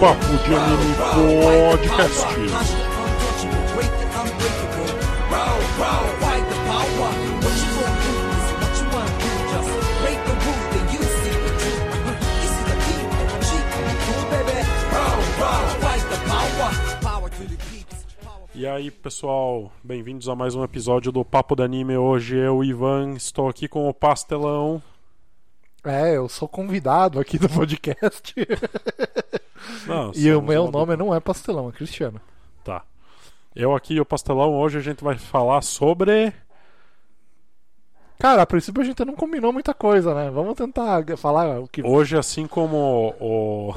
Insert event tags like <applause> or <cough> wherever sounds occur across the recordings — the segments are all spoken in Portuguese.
Papo de Anime Podcast. E aí, pessoal, bem-vindos a mais um episódio do Papo de Anime. Hoje eu, Ivan, estou aqui com o Pastelão. É, eu sou convidado aqui do podcast. Não, <laughs> e o meu nome não é Pastelão, é Cristiano. Tá. Eu aqui e o Pastelão, hoje a gente vai falar sobre. Cara, a princípio a gente não combinou muita coisa, né? Vamos tentar falar o que. Hoje, assim como o,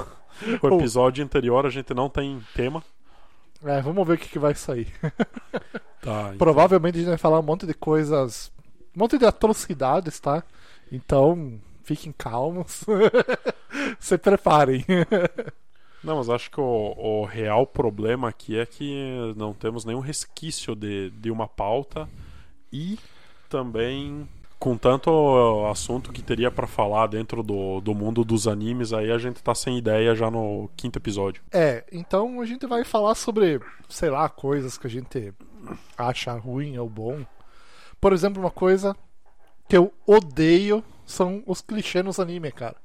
o <laughs> episódio anterior, a gente não tem tema. É, vamos ver o que, que vai sair. <laughs> Tá. então- Provavelmente a gente vai falar um monte de coisas. Um monte de atrocidades, tá? Então, fiquem calmos. <laughs> Se preparem. <laughs> Não, mas acho que o, o real problema aqui é que não temos nenhum resquício de, de uma pauta e também com tanto assunto que teria pra falar dentro do, do mundo dos animes, aí a gente tá sem ideia já no quinto episódio. É, então a gente vai falar sobre, sei lá, coisas que a gente acha ruim ou bom. Por exemplo, uma coisa que eu odeio são os clichês nos anime, cara.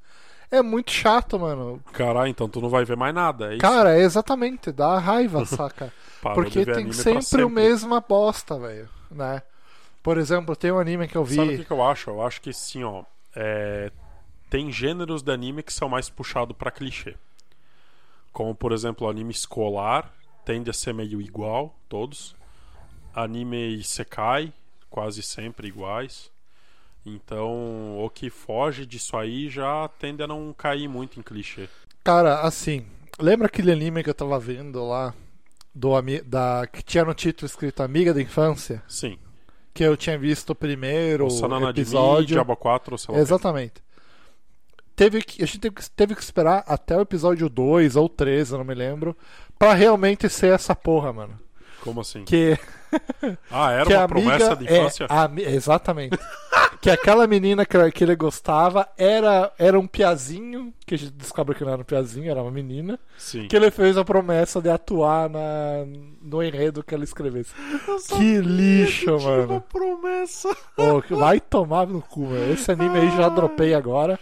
É muito chato, mano. Caralho, então tu não vai ver mais nada, é isso? Cara, é exatamente, dá raiva, <laughs> saca? Porque tem sempre, sempre. o mesma bosta, velho, né? Por exemplo, tem um anime que eu vi. Sabe o que, que eu acho? Eu acho que sim, ó. é, Tem gêneros de anime que são mais puxados pra clichê. Como, por exemplo, o anime escolar tende a ser meio igual, todos. Anime Isekai, quase sempre iguais. Então, o que foge disso aí já tende a não cair muito em clichê. Cara, assim, lembra aquele anime que eu tava vendo lá? Do, da, que tinha no título escrito Amiga da Infância? Sim. Que eu tinha visto o primeiro O episódio. Diabo 4, sei lá. Exatamente. Teve que, a gente teve que, teve que esperar até o episódio 2 ou 3, eu não me lembro, pra realmente ser essa porra, mano. Como assim? Que, <laughs> Ah, era que uma promessa de infância? É, a exatamente. <laughs> que aquela menina que, que ele gostava era, era um piazinho, que a gente descobre que não era um piazinho, era uma menina, Sim. que ele fez a promessa de atuar na, no enredo que ela escrevesse. Que lixo, mano. promessa. Ô, que vai tomar no cu, velho. Esse anime aí já dropei agora.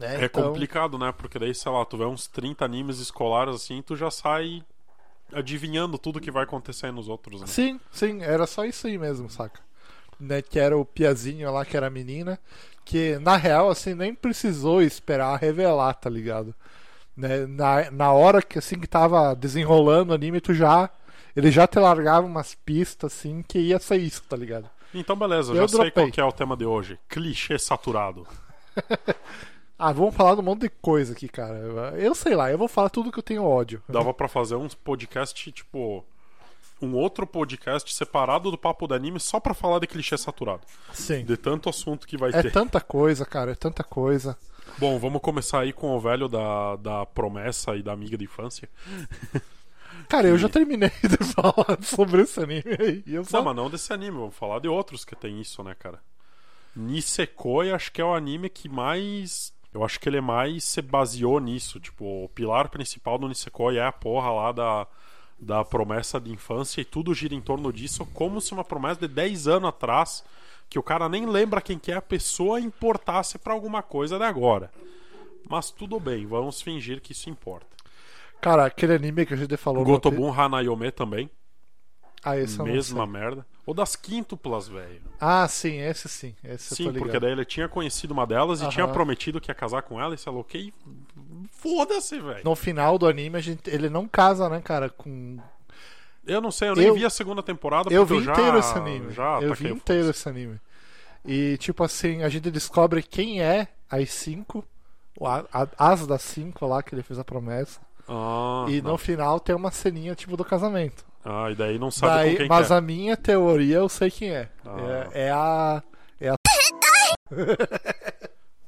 É então- complicado, né? Porque daí, sei lá, tu vê uns 30 animes escolares assim, tu já sai adivinhando tudo que vai acontecer nos outros, né? Sim, sim, era só isso aí mesmo, saca? Né, que era o Piazinho lá, que era a menina, que na real, assim, nem precisou esperar revelar, tá ligado? Né, na, na hora que, assim, que tava desenrolando o anime, tu já... Ele já te largava umas pistas, assim, que ia ser isso, tá ligado? Então, beleza, Eu já sei dropei. qual que é o tema de hoje. Clichê saturado. <laughs> Ah, vamos falar de um monte de coisa aqui, cara. Eu sei lá, eu vou falar tudo que eu tenho ódio. Dava pra fazer um podcast, tipo. Um outro podcast separado do papo do anime só pra falar de clichê saturado. Sim. De tanto assunto que vai É ter. tanta coisa, cara, é tanta coisa. Bom, vamos começar aí com o velho da, da promessa e da amiga de infância. Cara, eu já terminei <laughs> de falar sobre esse anime aí. e Eu só... Não, mas não desse anime, vamos falar de outros que tem isso, né, cara? Nisekoi acho que é o anime que mais. Eu acho que ele mais se baseou nisso. Tipo, o pilar principal do Nisekoi é a porra lá da, da promessa de infância e tudo gira em torno disso, como se uma promessa de 10 anos atrás, que o cara nem lembra quem que é a pessoa, importasse pra alguma coisa de agora. Mas tudo bem, vamos fingir que isso importa. Cara, aquele anime que a gente falou. no Gotobun Hanayome também, Ah, esse eu mesma merda. Ou das quíntuplas, velho. Ah, sim, esse sim. Esse eu Sim, porque daí ele tinha conhecido uma delas e Aham. tinha prometido que ia casar com ela e se aloquei. Foda-se, velho. No final do anime, a gente... ele não casa, né, cara, com. Eu não sei, eu nem Eu- vi a segunda temporada Eu vi já, inteiro esse anime. Já eu vi inteiro esse anime. E, tipo assim, a gente descobre quem é as cinco. As das cinco lá que ele fez a promessa. Ah, e não. no final tem uma ceninha, tipo, do casamento. Ah, e daí não sabe Daí, com quem mas é. a minha teoria eu sei quem é. Ah. É, é a. É a.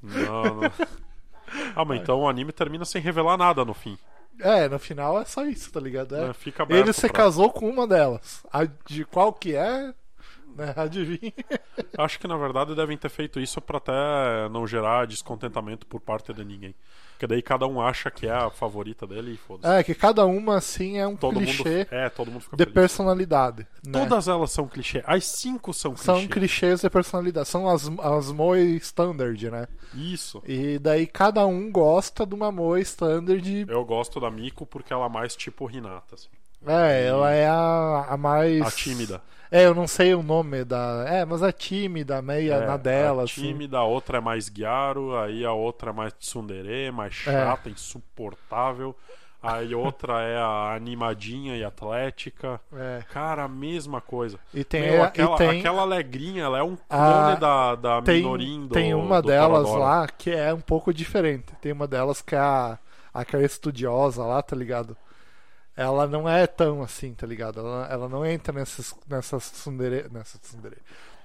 Não, não. Ah, mas então o anime termina sem revelar nada no fim. É, no final é só isso, tá ligado? É. né? Fica Ele se pra- casou com uma delas. A de qual que é, né? <laughs> Adivinha. Acho que na verdade devem ter feito isso pra até não gerar descontentamento por parte de ninguém. Porque daí cada um acha que é a favorita dele e foda-se. É, que cada uma, assim, é um todo clichê mundo, é, todo mundo fica de feliz. personalidade. né? Todas elas são clichê. As cinco são clichê. São clichês de personalidade. São as, as Moe Standard, né? Isso. E daí cada um gosta de uma Moe Standard. Eu gosto da Miko porque ela é mais tipo Renata, assim. É, ela é a, a mais. A tímida. É, eu não sei o nome da. É, mas a tímida, meia É, na dela, a assim. tímida, a outra é mais Gyaru, aí a outra é mais tsundere, mais chata, insuportável. Aí outra é a animadinha e atlética. É. Cara, a mesma coisa. E tem, Meu, e aquela, tem, aquela alegrinha, ela é um A- clone da, da tem, Minorin do tem uma do delas lá que é um pouco diferente. Tem uma delas que é a, aquela estudiosa lá, tá ligado? Ela não é tão assim, tá ligado? Ela, ela não entra nessas nessas tsundere, nessas tsundere,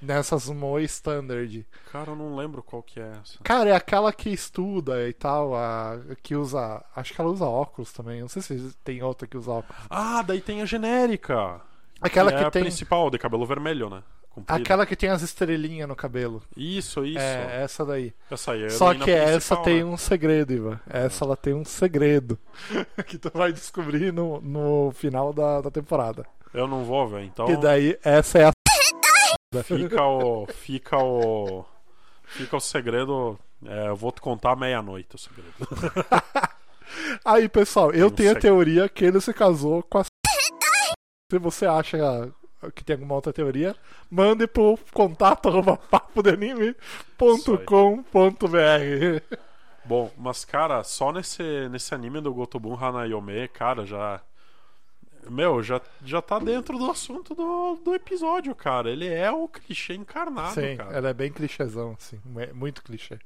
nessas moe standard. Cara, eu não lembro qual que é essa. Cara, é aquela que estuda e tal, a que usa, acho que ela usa óculos também. Não sei se tem outra que usa óculos. Ah, daí tem a genérica. Aquela é que a tem principal, de cabelo vermelho, né? Comprido. aquela que tem as estrelinhas no cabelo. Isso, isso. É, essa daí. Essa aí é a Só que essa principal, tem né? um segredo, Ivan. Essa ela tem um segredo. <laughs> que tu vai descobrir no, no final da, da temporada. Eu não vou ver, então E daí, essa é a. <laughs> fica o. Fica o. Fica o segredo. é, eu vou te contar meia-noite o segredo. <laughs> Aí, pessoal, eu Não tenho a sei. teoria que ele se casou com a. Se você acha que tem alguma outra teoria, mande pro contato arroba. <laughs> Bom, mas cara, só nesse, nesse anime do Gotobun Hanayome, cara, já. Meu, já, já tá dentro do assunto do, do episódio, cara. Ele é o clichê encarnado, Sim, cara. ela é bem clichêzão, assim. é Muito clichê.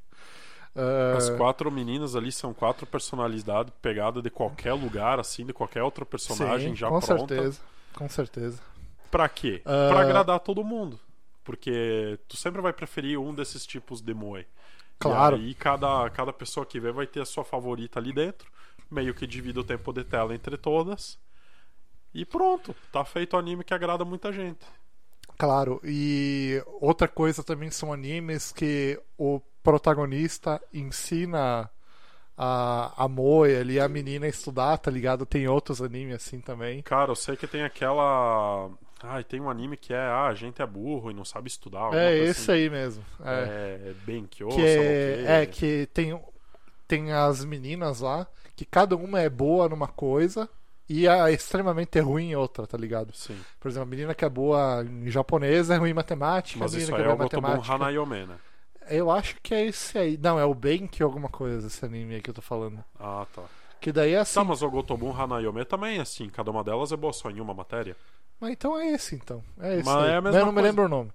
Ah, As quatro meninas ali são quatro personalidades pegadas de qualquer lugar, assim, de qualquer outro personagem sim, já com pronta. certeza. Com certeza. Pra quê? Ah. Pra agradar todo mundo. Porque tu sempre vai preferir um desses tipos de moe. Claro. E aí cada, cada pessoa que vê vai ter a sua favorita ali dentro. Meio que divide o tempo de tela entre todas. E pronto. Tá feito o anime que agrada muita gente. Claro, e outra coisa também são animes que o protagonista ensina a, a Moe ali, a menina a estudar, tá ligado? Tem outros animes assim também. Cara, eu sei que tem aquela. Ai, tem um anime que é. Ah, a gente é burro e não sabe estudar. É esse assim. aí mesmo. É, É, Benkyo, que é, é que tem, tem as meninas lá, que cada uma é boa numa coisa e é extremamente ruim em outra, tá ligado? Sim. Por exemplo, a menina que é boa em japonês é ruim em matemática, Mas a menina isso que aí é é boa o em matemática. Hanayome, né? Eu acho que é esse aí. Não, é o Bank alguma coisa, esse anime aí que eu tô falando. Ah, tá. Que daí é assim. Tá, mas o Gotobun Hanayome também é assim. Cada uma delas é boa só em uma matéria. Mas então é esse, então. É esse. Mas aí. é a mesma eu não me coisa. lembro o nome.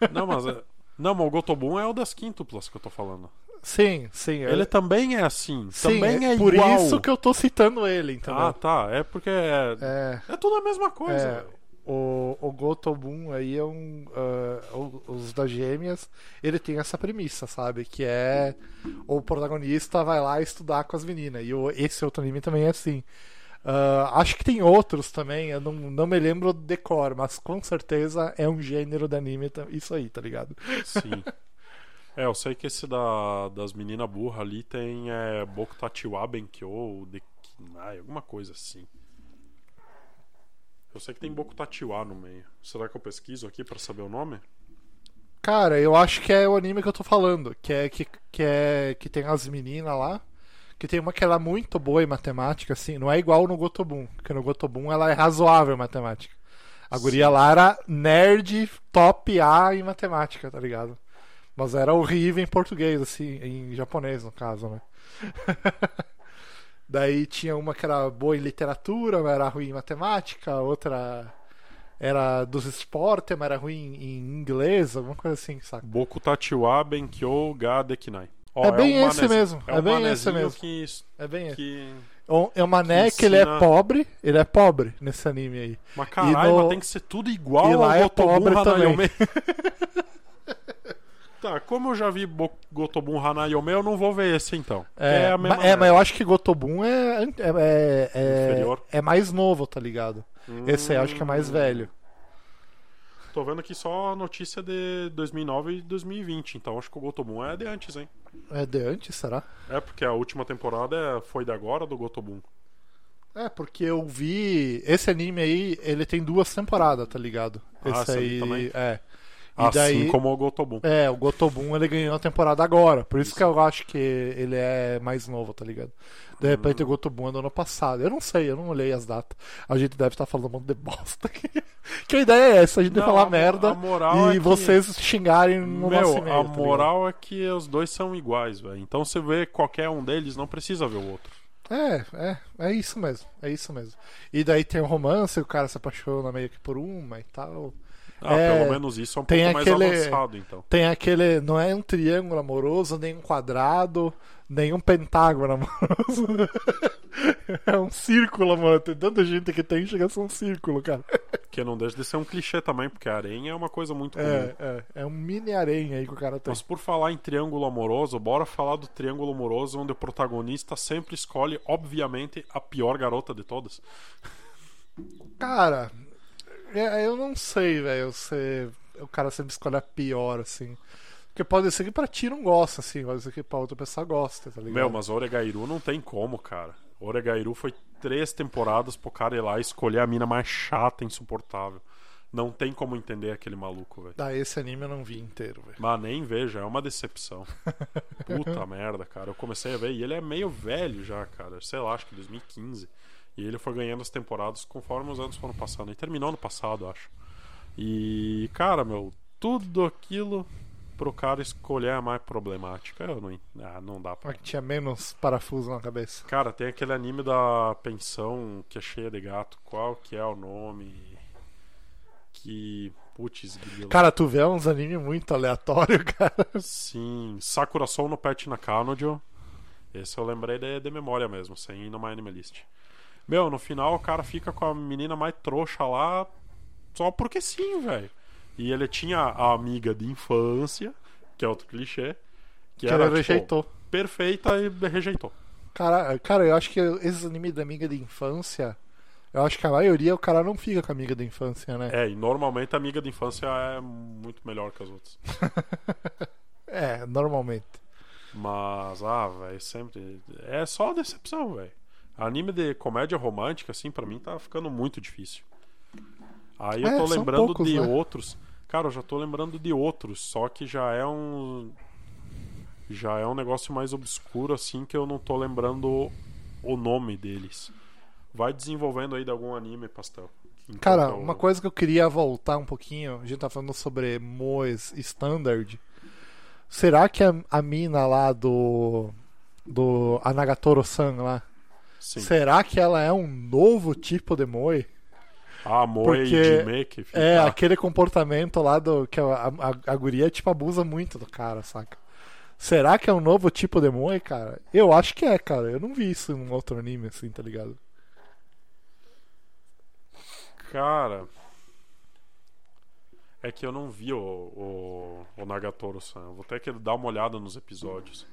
<laughs> Não, mas. É... Não, mas o Gotobun é o das quíntuplas que eu tô falando. Sim, sim. Ele também é assim. sim, também é, por igual. isso que eu tô citando ele, entendeu? Ah, tá. É porque é, É. é tudo a mesma coisa. É. O, o Gotobun aí é um. o- os das gêmeas, ele tem essa premissa, sabe? Que é o protagonista vai lá estudar com as meninas. E o, esse outro anime também é assim. Ah, acho que tem outros também, eu não, não me lembro de cor, mas com certeza é um gênero de anime, isso aí, tá ligado? Sim. <laughs> É, eu sei que esse da, das meninas burras ali tem é, Bokutachiwa Benkyo ou de Kinai, alguma coisa assim. Eu sei que tem Bokutachiwa no meio. Será que eu pesquiso aqui pra saber o nome? Cara, eu acho que é o anime que eu tô falando, que é que, que é que tem as meninas lá, que tem uma que ela é muito boa em matemática, assim, não é igual no Gotobun, porque no Gotobun ela é razoável em matemática. A guria lá era nerd top A em matemática, tá ligado? Mas era horrível em português, assim, em japonês no caso, né? <laughs> Daí tinha uma que era boa em literatura, mas era ruim em matemática, outra era dos esportes, mas era ruim em inglês, alguma coisa assim, saca? Bokutachiwa Benkyo ga Dekinai. Ó, É bem um esse manezinho- mesmo, É, é um bem esse mesmo. Que, É bem esse. que... É o Mané que que ele é pobre, ele é pobre nesse anime aí. Mas caralho, no- mas tem que ser tudo igual E lá é Gotobun pobre Hanayome. <laughs> tá, como eu já vi Bo- Gotobun Hanayome, eu não vou ver esse então. que É, a mesma ma- é, mas eu acho que Gotobun é, é, é, é, é mais novo, tá ligado? Esse aí eu acho que é mais Hum. velho. Tô vendo aqui só a notícia de 2009 e 2020, então acho que o Gotobun é de antes, hein? É de antes, será? É, porque a última temporada é- foi de agora do Gotobun. É, porque eu vi. Esse anime aí, ele tem duas temporadas, tá ligado? Ah, Esse esse aí? É. Assim daí. como o Gotobun. É, o Gotobun ele ganhou a temporada agora. Por isso, que eu acho que ele é mais novo, tá ligado? De repente Hum. o Gotobun é do ano passado. Eu não sei, eu não olhei as datas. A gente deve estar falando um monte de bosta aqui. <laughs> que a ideia é essa, a gente Não, falar a merda a e é que- vocês xingarem no nosso Meu, e-mail. a tá ligado? moral é que os dois são iguais, velho. Então você vê qualquer um deles, não precisa ver o outro. É, é, é isso mesmo, é isso mesmo. E daí tem o romance, o cara se apaixona meio que por uma e tal. Ah, É, pelo menos isso é um tem pouco mais aquele- avançado, então. Tem aquele. Não é um triângulo amoroso, nem um quadrado, nem um pentágono amoroso. <laughs> é um círculo amoroso. Tem tanta gente que tem, chega a ser um círculo, cara. Que não deixa de ser um clichê também, porque aranha é uma coisa muito comum. É, é, é um mini aranha aí que o cara tem. Mas por falar em triângulo amoroso, bora falar do triângulo amoroso onde o protagonista sempre escolhe, obviamente, a pior garota de todas. Cara, é, eu não sei, velho. se O cara sempre escolhe a pior, assim. Porque pode ser que pra ti não gosta, assim. Pode ser que pra outra pessoa gosta, tá ligado? Meu, mas Oregairu não tem como, cara. Oregairu foi três temporadas pro cara ir lá escolher a mina mais chata, insuportável. Não tem como entender aquele maluco, velho. Ah, esse anime eu não vi inteiro, velho. Mas nem veja, é uma decepção. Puta <laughs> merda, cara. Eu comecei a ver e ele é meio velho já, cara. Sei lá, acho que 2015. E ele foi ganhando as temporadas conforme os anos foram passando. E terminou no passado, acho. E, cara, meu, tudo aquilo pro cara escolher a mais problemática. Eu não, ah, não dá pra. Tinha menos parafuso na cabeça. Cara, tem aquele anime da pensão que é cheia de gato. Qual que é o nome? Que. Putz, grilo. Cara, tu vê uns anime muito aleatório, <laughs> cara. Sim, Sakura Soul no Pet na Kanojo. Esse eu lembrei de, de memória mesmo, sem ir numa anime list. Meu, no final o cara fica com a menina mais trouxa lá só porque sim, velho. E ele tinha a amiga de infância, que é outro clichê, que, Que era ele tipo, rejeitou. perfeita e rejeitou. Cara, cara, eu acho que esses animes da amiga de infância. Eu acho que a maioria o cara não fica com a amiga da infância, né? É, e normalmente a amiga de infância é muito melhor que as outras. <laughs> É, normalmente. Mas, ah, velho, sempre. É só decepção, velho. Anime de comédia romântica, assim, pra mim tá ficando muito difícil. Aí eu É, tô lembrando poucos, de né? outros. Cara, eu já tô lembrando de outros, só que já é um. Já é um negócio mais obscuro, assim, que eu não tô lembrando o nome deles. Vai desenvolvendo aí de algum anime, pastel. Cara, eu- uma coisa que eu queria voltar um pouquinho, a gente tá falando sobre Moes Standard. Será que a, a mina lá do. do Anagatoro-san lá, Sim. será que ela é um novo tipo de Moe? Ah, Moe Porque e que fica... É, aquele comportamento lá do. que a, a, a guria, tipo, abusa muito do cara, saca? Será que é um novo tipo de Moe, cara? Eu acho que é, cara. Eu não vi isso em um outro anime assim, tá ligado? Cara. É que eu não vi o, o, o Nagatoro-san. Vou ter que dar uma olhada nos episódios.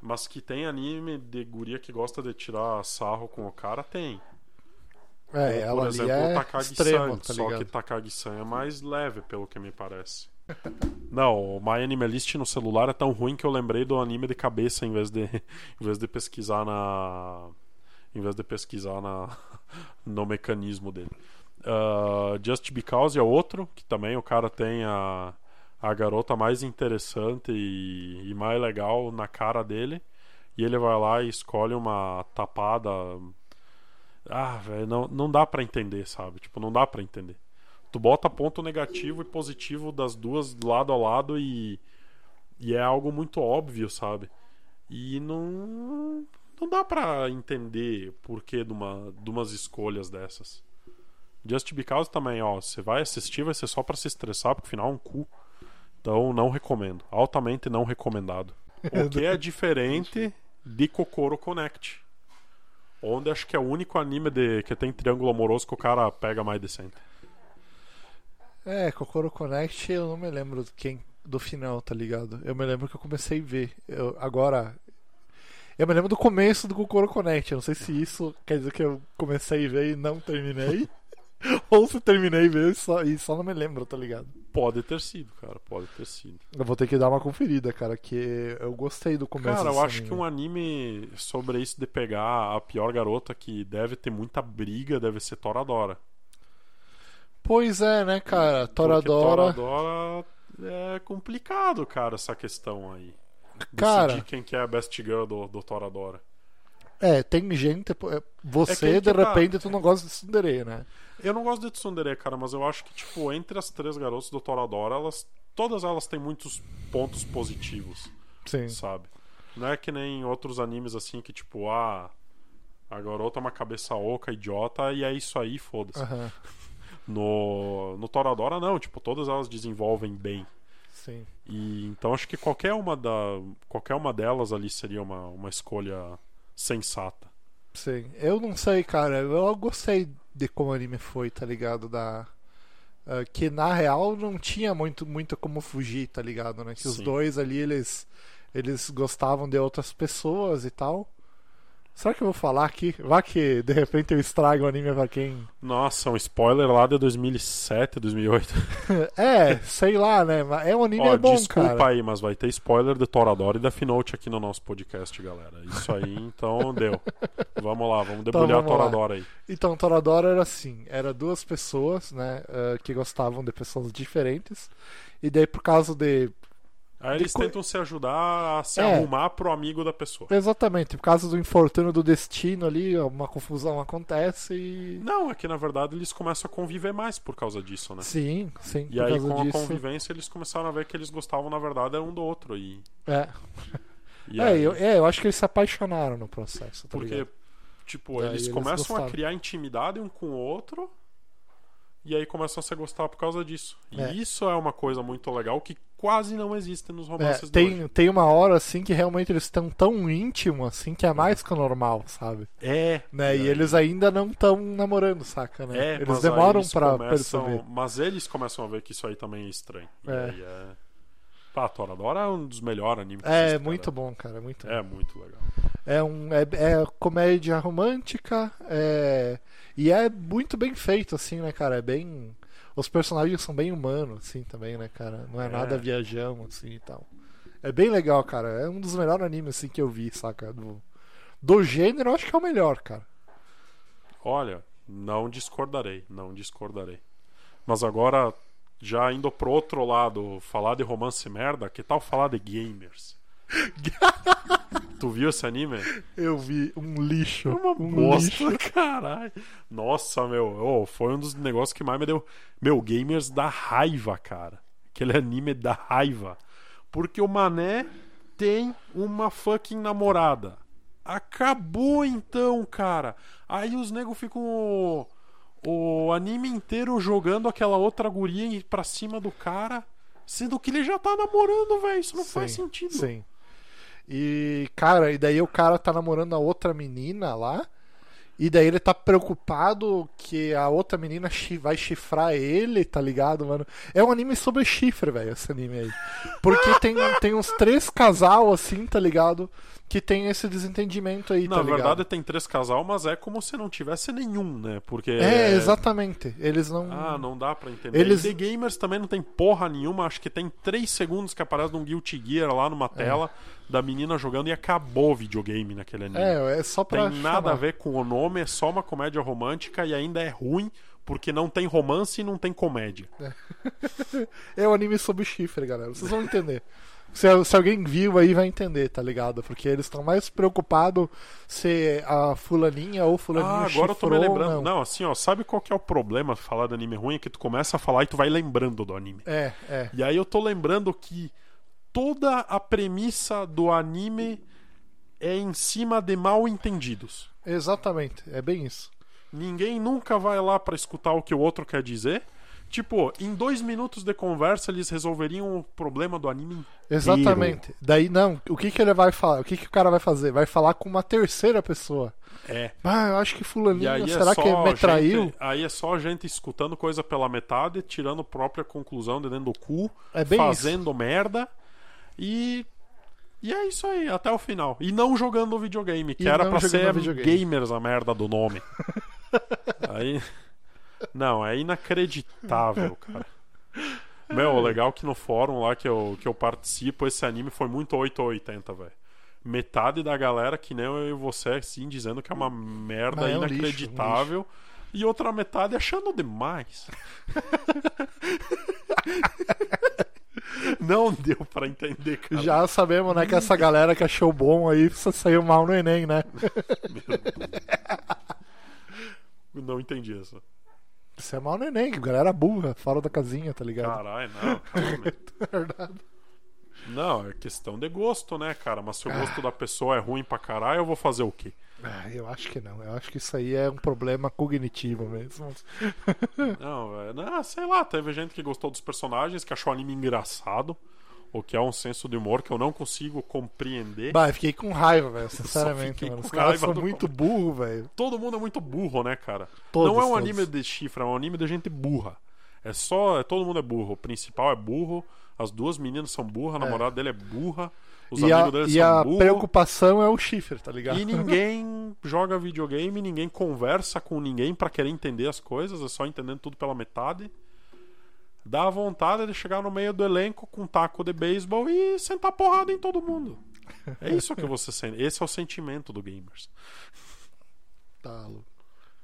Mas que tem anime de guria que gosta de tirar sarro com o cara, tem. É, Como, ela por exemplo, é o Takagi-san. tá só que? Takagi-san é mais leve, pelo que me parece. Não, o My Animalist no celular é tão ruim que eu lembrei do anime de cabeça em vez de, <laughs> em vez de pesquisar na. Em vez de pesquisar na, <laughs> no mecanismo dele. Ah, Just Because é outro, que também o cara tem a, a garota mais interessante e, e mais legal na cara dele. E ele vai lá e escolhe uma tapada. Ah, velho, não, não dá pra entender, sabe? Tipo, não dá pra entender. Tu bota ponto negativo e positivo das duas lado a lado e. E é algo muito óbvio, sabe? E não. Não dá pra entender porquê de, uma, de umas escolhas dessas. Just Because também, ó. Você vai assistir, vai ser só pra se estressar, porque o final é um cu. Então não recomendo. Altamente não recomendado. <laughs> O que é diferente de Kokoro Connect. Onde acho que é o único anime de, que tem triângulo amoroso que o cara pega mais decente. É, Kokoro Connect eu não me lembro do quem do final, tá ligado? Eu me lembro que eu comecei a ver. Eu, agora. Eu me lembro do começo do Kokoro Connect. Eu não sei se isso quer dizer que eu comecei a ver e não terminei. <laughs> Ou se terminei e só, e só não me lembro, tá ligado? Pode ter sido, cara, pode ter sido. Eu vou ter que dar uma conferida, cara, que eu gostei do começo Cara, eu acho que um anime sobre isso de pegar a pior garota que deve ter muita briga deve ser Toradora. Pois é, né, cara? Porque Toradora. Toradora é complicado, cara, essa questão aí. Cara. Decidir quem que é a best girl do, do Toradora. É, tem gente. é, Você, É que aí de que tá. repente, tu não gosta de Tsundere, né? Eu não gosto de Tsundere, cara, mas eu acho que, tipo, entre as três garotas do Toradora, elas, todas elas têm muitos pontos positivos, Sim. sabe? Não é que nem outros animes assim que, tipo, ah, a garota é uma cabeça oca, idiota, e é isso aí, foda-se. Aham. <laughs> No, no Toradora, não, tipo, todas elas desenvolvem bem. Sim. E então acho que qualquer uma da qualquer uma delas ali seria uma, uma escolha sensata. Sim. Eu não sei, cara. Eu gostei de como o anime foi, tá ligado? Da. ah, que na real não tinha muito, muito como fugir, tá ligado? Né? Que os Sim. dois ali, eles. Eles gostavam de outras pessoas e tal. Será que eu vou falar aqui? Vai que de repente eu estrago o anime pra quem. Nossa, um spoiler lá de 2007, 2008. <laughs> É, sei lá, né? Mas É um anime Ó, é bom, desculpa cara. aí, mas vai ter spoiler de Toradora e da Finote aqui no nosso podcast, galera. Isso aí, <laughs> então deu. Vamos lá, vamos debulhar vamos a lá. Toradora aí. Então, Toradora era assim: era duas pessoas, né? ah, que gostavam de pessoas diferentes. E daí, por causa de Aí eles co- tentam se ajudar a se É. arrumar pro amigo da pessoa. Exatamente, por causa do infortúnio do destino ali, uma confusão acontece e. Não, é que na verdade eles começam a conviver mais por causa disso, né? Sim, sim, E aí com a disso. convivência eles começaram a ver que eles gostavam na verdade um do outro e, É, <laughs> e é, aí- eu, é, eu acho que eles se apaixonaram no processo, tá Porque, ligado? tipo, eles eles começam gostaram. a criar intimidade um com o outro e aí começam a se gostar por causa disso. E É. isso é uma coisa muito legal que quase não existe nos É, romances hoje. tem, tem uma hora assim que realmente eles estão tão íntimos assim que é mais que o normal, sabe? É. Né? E aí- eles ainda não estão namorando, saca? Né? É, eles demoram eles pra começam- perceber. Mas eles começam a ver que isso aí também é estranho. E É. aí é. Pá, Toradora é um dos melhores animes É, existe, muito cara. bom, cara, muito bom. É muito legal. É, um, é, é comédia romântica é, e é muito bem feito, assim, né, cara? É bem. Os personagens são bem humanos, assim, também, né, cara? Não é, É. nada viajão, assim e tal. É bem legal, cara. É um dos melhores animes, assim, que eu vi, saca? Do, do gênero, eu acho que é o melhor, cara. Olha, não discordarei, não discordarei. Mas agora, já indo pro outro lado, falar de romance merda, que tal falar de gamers? <laughs> tu viu esse anime? Eu vi um lixo. Uma um bosta, lixo. caralho. Nossa, meu, ô, foi um dos negócios que mais me deu. Meu, gamers dá raiva, cara. Aquele anime dá raiva. Porque o mané tem uma fucking namorada. Acabou então, cara. Aí os nego ficam o, o anime inteiro jogando aquela outra guria pra cima do cara. Sendo que ele já tá namorando, velho. Isso não faz Sim, sentido. Sim. E, cara, e daí o cara tá namorando a outra menina lá. E daí ele tá preocupado que a outra menina vai chifrar ele, tá ligado, mano? É um anime sobre chifre, velho, esse anime aí. Porque tem, tem uns três casal, assim, tá ligado? Que tem esse desentendimento aí, Na tá ligado? verdade tem três casal, mas é como se não tivesse nenhum, né? Porque. É, exatamente. Eles não. Ah, não dá pra entender. Eles-. The Gamers também não tem porra nenhuma. Acho que tem três segundos que aparece um Guilty Gear lá numa tela da menina jogando e acabou o videogame naquele anime. É, é só pra. tem nada chamar. a ver com o nome, é só uma comédia romântica e ainda é ruim porque não tem romance e não tem comédia. É <laughs> um anime sobre chifre, galera. Vocês vão entender. Se, se alguém viu aí vai entender, tá ligado? Porque eles estão mais preocupados se a fulaninha ou fulaninho Ah, agora eu tô me lembrando. Não. Não. assim, ó, sabe qual que é o problema de falar de anime ruim? É que tu começa a falar e tu vai lembrando do anime. É, é. E aí eu tô lembrando que toda a premissa do anime é em cima de mal entendidos. Exatamente. É bem isso. Ninguém nunca vai lá pra escutar o que o outro quer dizer. Tipo, em dois minutos de conversa eles resolveriam o problema do anime inteiro. Exatamente. Daí não, o que que ele vai falar? O que que o cara vai fazer? Vai falar com uma terceira pessoa. É. Ah, eu acho que fulaninho, é será que me gente- traiu? aí é só a gente escutando coisa pela metade, tirando própria conclusão de dentro do cu, É bem fazendo merda e e é isso aí, até o final. E não jogando videogame, que E era pra ser gamers a merda do nome. <laughs> aí Não, é inacreditável, cara. Meu, o legal é que no fórum lá que eu, que eu participo, esse anime foi muito 8 ou 80, velho. Metade da galera, que nem eu e você, assim, dizendo que é uma merda é um lixo, um inacreditável. E outra metade achando demais. <laughs> Não deu pra entender, cara. Já sabemos, né, que essa galera que achou bom aí saiu mal no Enem, né? Não entendi isso. Isso é mal no Enem, que a galera burra, fora da casinha, tá ligado? Caralho, não. <laughs> Não, é questão de gosto, né, cara? Mas se o Ah. gosto da pessoa é ruim pra caralho, eu vou fazer o quê? Ah, eu acho que não. Eu acho que isso aí é um problema cognitivo mesmo. <laughs> Não, velho. Não, sei lá, teve gente que gostou dos personagens, que achou o anime engraçado. O que é um senso de humor que eu não consigo compreender. Bah, eu fiquei com raiva, velho, <laughs> sinceramente, mano. com Os caras são muito burros, velho. Todo mundo é muito burro, né, cara? Todos, não é um todos. anime de chifre, é um anime de gente burra. É só. É, todo mundo é burro. O principal é burro, as duas meninas são burras, a É. namorada dele é burra, os E a, dele e a preocupação é o chifre, tá ligado? E ninguém <laughs> joga videogame, ninguém conversa com ninguém pra querer entender as coisas, é só entendendo tudo pela metade. Dá vontade de chegar no meio do elenco com um taco de beisebol e sentar porrada em todo mundo. É isso que você sente. Esse é o sentimento do gamers. Tá louco.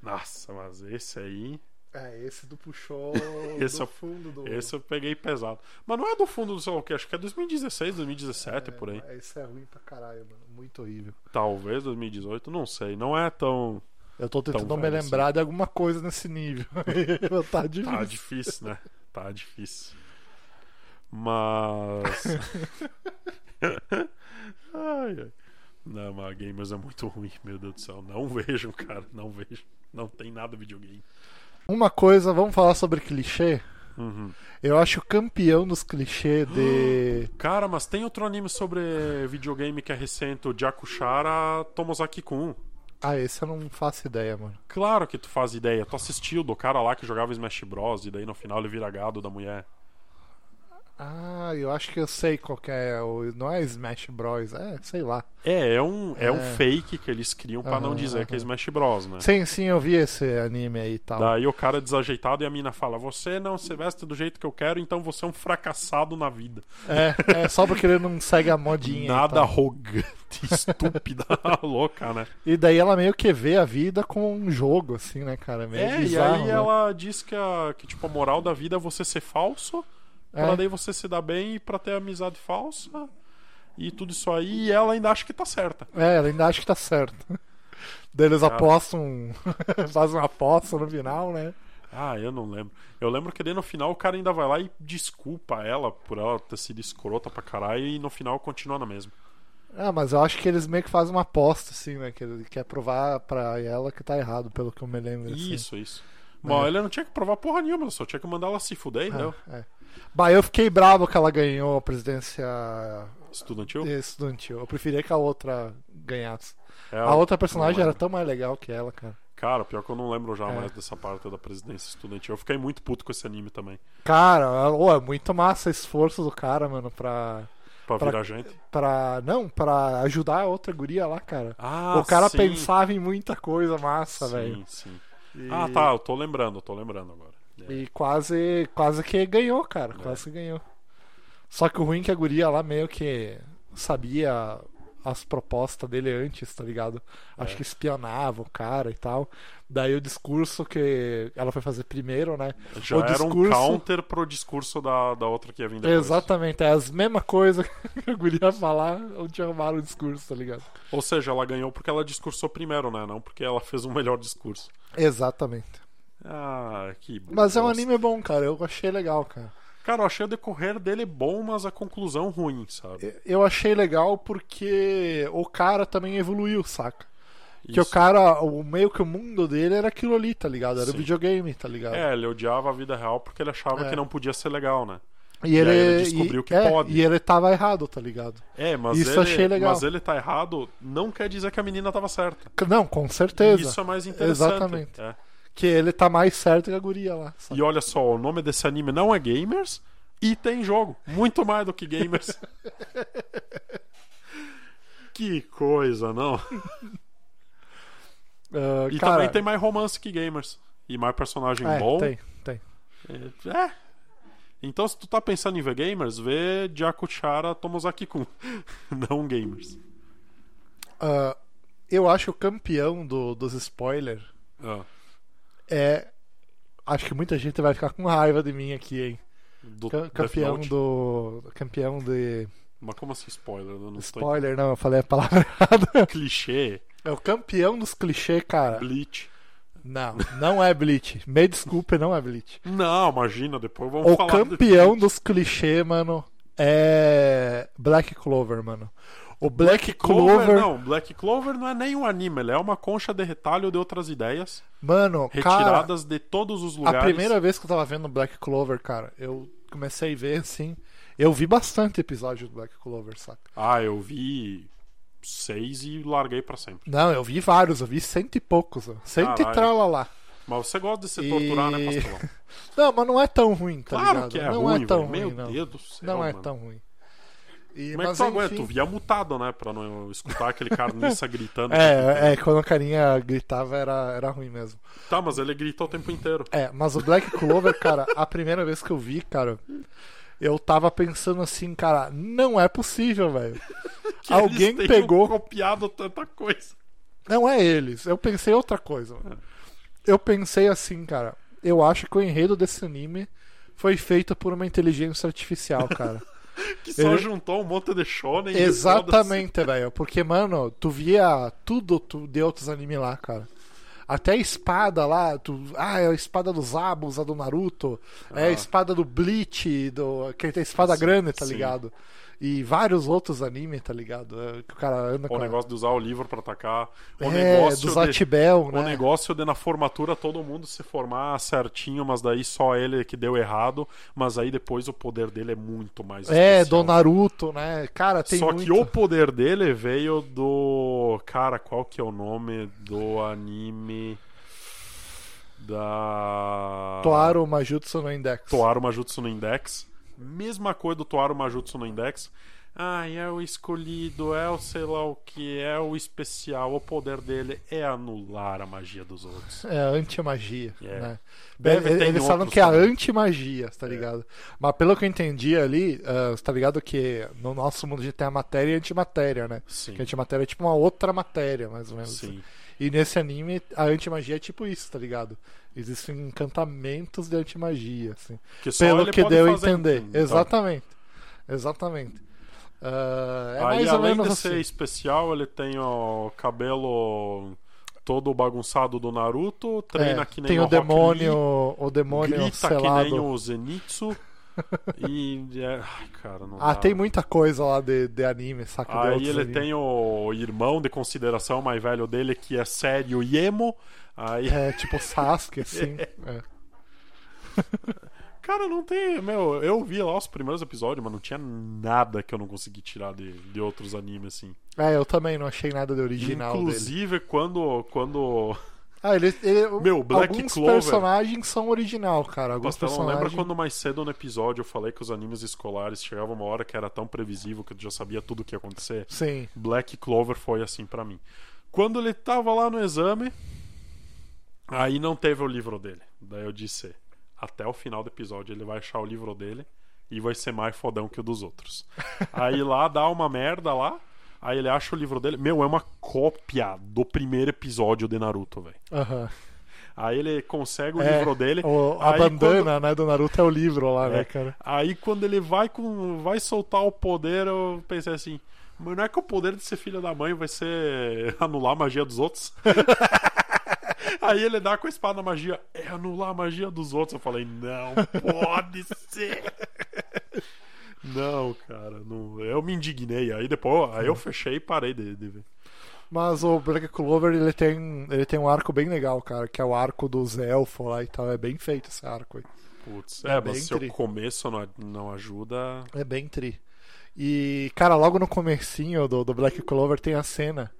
Nossa, mas esse aí. É, esse do puxou <laughs> Esse do é o- fundo do. Esse eu peguei pesado. Mas não é do fundo do sei lá o que, acho que é 2016, 2017 por aí. É, Esse é ruim pra caralho, mano. Muito horrível. Talvez 2018, não sei. Não é tão. Eu tô tentando Tão me lembrar de alguma coisa nesse nível. <laughs> tá difícil. Tá difícil, né? Tá difícil. Mas. <laughs> ai, ai. Não, mas Gamers é muito ruim, meu Deus do céu. Não vejam, cara. Não vejam. Não tem nada videogame. Uma coisa, vamos falar sobre clichê? Uhum. Eu acho o campeão dos clichês de. <gasps> Cara, mas tem outro anime sobre videogame que é recente, o Jakushara Tomozaki Kun. Ah, esse eu não faço ideia, mano. Claro que tu faz ideia. Tu assistiu do cara lá que jogava Smash Bros. E daí no final ele vira gado da mulher. Ah, eu acho que eu sei qual é. Não é Smash Bros. É, sei lá. É, é um, é um É. fake que eles criam pra não Aham, dizer que é. Smash Bros, né? Sim, sim, eu vi esse anime aí e tal. Daí o cara é desajeitado e a mina fala: Você não se veste do jeito que eu quero, então você é um fracassado na vida. É, é só porque ele não segue a modinha. Nada arrogante, <laughs> estúpida, <laughs> louca, né? E daí ela meio que vê a vida como um jogo, assim, né, cara? Meio É, bizarro, e aí né? ela diz que, a, que tipo, a moral da vida é você ser falso, É. pra daí você se dar bem e pra ter amizade falsa. E tudo isso aí, e ela ainda acha que tá certa. É, ela ainda acha que tá certo. <laughs> Daí eles Cara. apostam, <laughs> fazem uma aposta no final, né? Ah, eu não lembro. Eu lembro que daí no final o cara ainda vai lá e desculpa ela por ela ter sido escrota pra caralho e no final continua na mesma. Ah, mas eu acho que eles meio que fazem uma aposta, assim, né? Que ele quer provar pra ela que tá errado, pelo que eu me lembro. assim. Isso, isso. Bom, ele não tinha que provar porra nenhuma, só tinha que mandar ela se fuder, entendeu? É, é. Bah, eu fiquei bravo que ela ganhou a presidência Estudantil. estudantil. Eu preferia que a outra ganhasse. É, A outra personagem não era tão mais legal que ela, cara. Cara, pior que eu não lembro já É. mais dessa parte da presidência estudantil. Eu fiquei muito puto com esse anime também. Cara, ô, é muito massa o esforço do cara, mano, pra. Pra, Pra- virar gente. pra não, pra ajudar a outra guria lá, cara. Ah, o cara sim. pensava em muita coisa massa, Sim, velho. sim. E- Ah, tá, eu tô lembrando, eu tô lembrando agora. É. E quase, quase que ganhou, cara. Quase que ganhou. Só que o ruim é que a guria lá meio que sabia as propostas dele antes, tá ligado? Acho É. que espionava o cara e tal. Daí o discurso que ela foi fazer primeiro, né? Já o era um discurso- counter pro discurso da, da outra que ia vir depois. Exatamente, é as mesmas coisas <laughs> que a guria ia falar, onde arrumaram o discurso, tá ligado? Ou seja, ela ganhou porque ela discursou primeiro, né? Não porque ela fez um melhor discurso. Exatamente. Ah, que Mas é um anime bom, cara. Eu achei legal, cara. Cara, eu achei o decorrer dele bom, mas a conclusão ruim, sabe? Eu achei legal porque o cara também evoluiu, saca? Que o Isso. cara, o meio que o mundo dele era aquilo ali, tá ligado? Era o videogame, tá ligado? É, ele odiava a vida real porque ele achava É. que não podia ser legal, né? e e ele, aí ele descobriu e, que é, pode. E ele tava errado, tá ligado? É, mas Isso ele, achei legal. mas ele tá errado não quer dizer que a menina tava certa. Não, com certeza. Isso é mais interessante. Exatamente. É. Que ele tá mais certo que a guria lá. saca? E olha só, o nome desse anime não é Gamers e tem jogo. Muito mais do que Gamers. <laughs> que coisa, não? <laughs> Ah, E cara, também tem mais romance que Gamers. e mais personagem É, bom. tem, tem. É. Então, se tu tá pensando em ver gamers, vê Jakuchara Tomozaki-kun. <laughs> Não gamers. Ah, eu acho o campeão do, dos spoilers Ah, é. Acho que muita gente vai ficar com raiva de mim aqui, hein? do Cam- campeão do. Campeão de. Mas como assim spoiler? Eu não Spoiler, não, eu falei a palavra <laughs> errada. clichê, É o campeão dos clichês, cara. Bleach. Não, não é Bleach. Me desculpe, não é Bleach. Não, imagina, depois vamos O falar campeão dos clichês, mano, é. Black Clover, mano. O Black, Clover, Não, Black Clover não é nem um anime, ele é uma concha de retalho de outras ideias mano, cara, retiradas de todos os lugares. a primeira vez que eu tava vendo Black Clover, cara, eu comecei a ver assim. Eu vi bastante episódio do Black Clover, saca? Ah, eu vi seis e larguei pra sempre. Não, eu vi vários, eu vi cento e poucos, ó. cento e Caralho. tralala. Mas você gosta de se E- torturar, né, pastelão? <laughs> Não, mas não é tão ruim, tá claro ligado? que é não ruim, é tão velho. ruim, Meu não. Deus do céu, Não é mano. tão ruim. E, Como é que tu aguenta? enfim, Tu via mutado, né? Pra não escutar aquele carniça <laughs> gritando. É, é, quando a carinha gritava era, era ruim mesmo. Tá, mas ele grita o tempo inteiro. É, mas o Black Clover, cara, a primeira vez que eu vi, cara, eu tava pensando assim, cara, não é possível, velho. <laughs> Alguém pegou. copiado tanta coisa. Não é eles, eu pensei outra coisa. mano. Eu pensei assim, cara, eu acho que o enredo desse anime foi feito por uma inteligência artificial, cara. <laughs> <laughs> Que só Ele- juntou um monte de shonen. e. Exatamente, velho. Porque, mano, tu via tudo tu, de outros animes lá, cara. Até a espada lá, tu, ah, é a espada dos Abus, a do Naruto, é a Ah. espada do Bleach, do, que tem a espada grande, tá sim. ligado? E vários outros animes, tá ligado? É, Que o cara anda O com a- negócio de usar o livro pra atacar. O é, negócio dos de... Atibel, O né? negócio de na formatura todo mundo se formar certinho, mas daí só ele que deu errado. Mas aí depois o poder dele é muito mais É, especial. do Naruto, né? Cara, tem Só muito... que o poder dele veio do. Cara, qual que é o nome do anime da. Toaru Majutsu no Index. Toaru Majutsu no Index. Mesma coisa do Toaru Majutsu no Index. Ai, é o escolhido, é o sei lá o que, é o especial. O poder dele é anular a magia dos outros. É anti-magia, É. né? Deve Eles falam que é a anti-magia, tá ligado? Mas pelo que eu entendi ali, ah, tá ligado que no nosso mundo a gente tem a matéria e a antimatéria, né? Sim. Que a antimatéria é tipo uma outra matéria, mais ou menos. Sim. E nesse anime, a antimagia é tipo isso, tá ligado? Existem encantamentos de antimagia, assim. Que só Pelo que deu a entender. então. Exatamente. Exatamente. Ah, é Aí, além de assim. ser especial, ele tem o cabelo todo bagunçado do Naruto, treina É, que nem tem o o demônio, Lee, o demônio grita que nem selado. o Zenitsu. <laughs> e. É... Cara, não Ah, dá. tem muita coisa lá de, de anime, saca? Aí ele animes. tem o irmão de consideração mais velho dele, que é sério e emo. Aí. É, tipo Sasuke, <laughs> assim. é. Cara, não tem. Meu, eu vi lá os primeiros episódios, mas não tinha nada que eu não consegui tirar de, de outros animes, assim. É, eu também não achei nada de original dele. Inclusive, quando. quando Ah, ele, ele, Meu, Black alguns Clover- personagens são original, cara. Alguns Pastelão, lembra personagens. quando mais cedo no episódio eu falei que os animes escolares chegavam uma hora que era tão previsível que eu já sabia tudo o que ia acontecer? Sim. Black Clover foi assim pra mim. Quando ele tava lá no exame, aí não teve o livro dele. Daí eu disse: até o final do episódio ele vai achar o livro dele e vai ser mais fodão que o dos outros. <laughs> aí lá dá uma merda lá. Aí ele acha o livro dele. Meu, é uma cópia do primeiro episódio de Naruto, velho. Aham. Aí ele consegue o É, livro dele. o- a bandana né, do Naruto é o livro lá, É. né, cara? Aí quando ele vai com vai soltar o poder, eu pensei assim, mas não é que o poder de ser filho da mãe vai ser <laughs> anular a magia dos outros? <laughs> Aí ele dá com a espada na magia, é anular a magia dos outros. Eu falei, não pode ser. Não, cara, não. eu me indignei. Aí depois, aí eu fechei e parei de, de ver. Mas o Black Clover, ele tem, ele tem um arco bem legal, cara, que é o arco dos elfos lá e tal. É bem feito esse arco aí. Putz, É é, bem mas se o começo não, não ajuda. É bem tri. E, cara, logo no comecinho do, do Black Clover tem a cena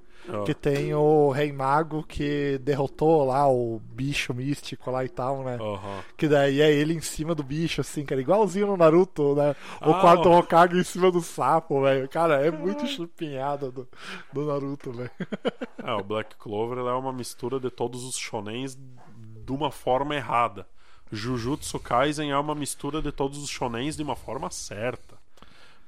que tem o Rei Mago que derrotou lá o bicho místico lá e tal, né? aham. Que daí é ele em cima do bicho, assim, cara, igualzinho no Naruto, né? O Ah, quarto. Hokage em cima do sapo, velho. Cara, é muito chupinhada do, do Naruto, velho. É, o Black Clover é uma mistura de todos os shonens de uma forma errada. Jujutsu Kaisen é uma mistura de todos os shonens de uma forma certa.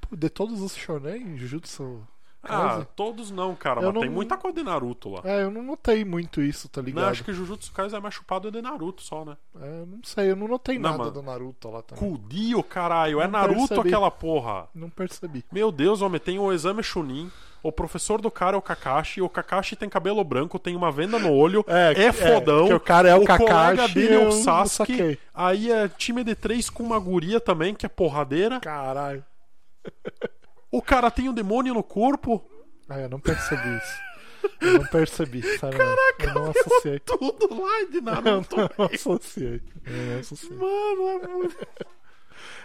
Pô, De todos os shonen, Jujutsu Ah, todos não, cara, Eu mas não- tem muita coisa de Naruto lá. É, eu não notei muito isso, tá Não, ligado? acho que Jujutsu Kaisen é mais chupado de Naruto só, né? É, não sei, eu não notei Não, nada mano. do Naruto lá também. Kudio, caralho, é Não Naruto percebi. aquela porra. Não percebi. Meu Deus, homem, tem o exame Chunin. O professor do cara é o Kakashi. O Kakashi tem cabelo branco, tem uma venda no olho. É, É, fodão. que o cara é o colega Kakashi, dele é o não Sasuke. Aí é time de três com uma guria também, que é porradeira. Caralho. O cara tem um demônio no corpo. Ah, eu não percebi isso. Eu não percebi, sabe? eu não associei. Tudo lá de Eu Naruto. não associei. Eu não associei. Mano, é muito...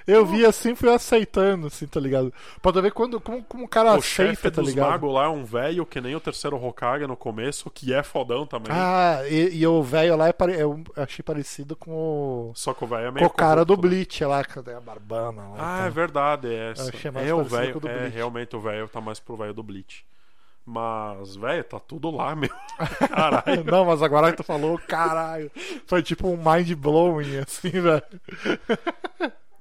Eu vi assim, fui aceitando, assim, tá ligado? Pra ver quando, como, como o cara O chefe aceita, tá dos ligado? magos lá é um velho que nem o terceiro Hokage no começo, que é fodão também. Ah, e, e o velho lá é pare... eu achei parecido com o. Só que o velho é Com meio o cara do né? Bleach lá, cadê a barbana lá? Ah, então. é verdade, é essa. Eu achei mais É o velho, com o é realmente o velho tá mais pro velho do Bleach. Mas, velho, tá tudo lá, <laughs> meu. Caralho. Não, mas agora que tu falou, caralho. Foi tipo um mind blowing, assim, velho.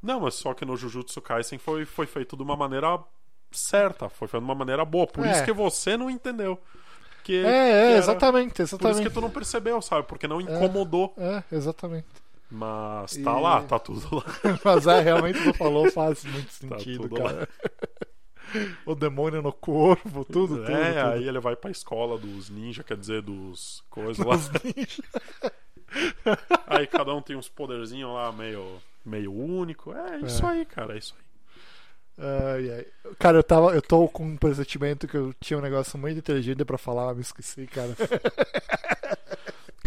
Não, mas só que no Jujutsu Kaisen foi, foi feito de uma maneira certa, foi feito de uma maneira boa. Por É. isso que você não entendeu. Que, É, que é, era- exatamente, Por isso exatamente. que tu não percebeu, sabe? Porque não incomodou. É, exatamente. Mas tá E- lá, tá tudo lá. <laughs> Mas é, realmente tu falou faz muito Tá sentido, tudo cara. <laughs> O demônio no corpo, tudo, tudo. é, tudo. aí ele vai pra escola dos ninja, quer dizer, dos coisas lá. <laughs> Aí cada um tem uns poderzinhos lá meio, meio único. É isso aí, cara, é isso aí. Ai, ai. Cara, eu, tava, eu tô com um pressentimento que eu tinha um negócio muito inteligente pra falar, me esqueci, cara. <laughs>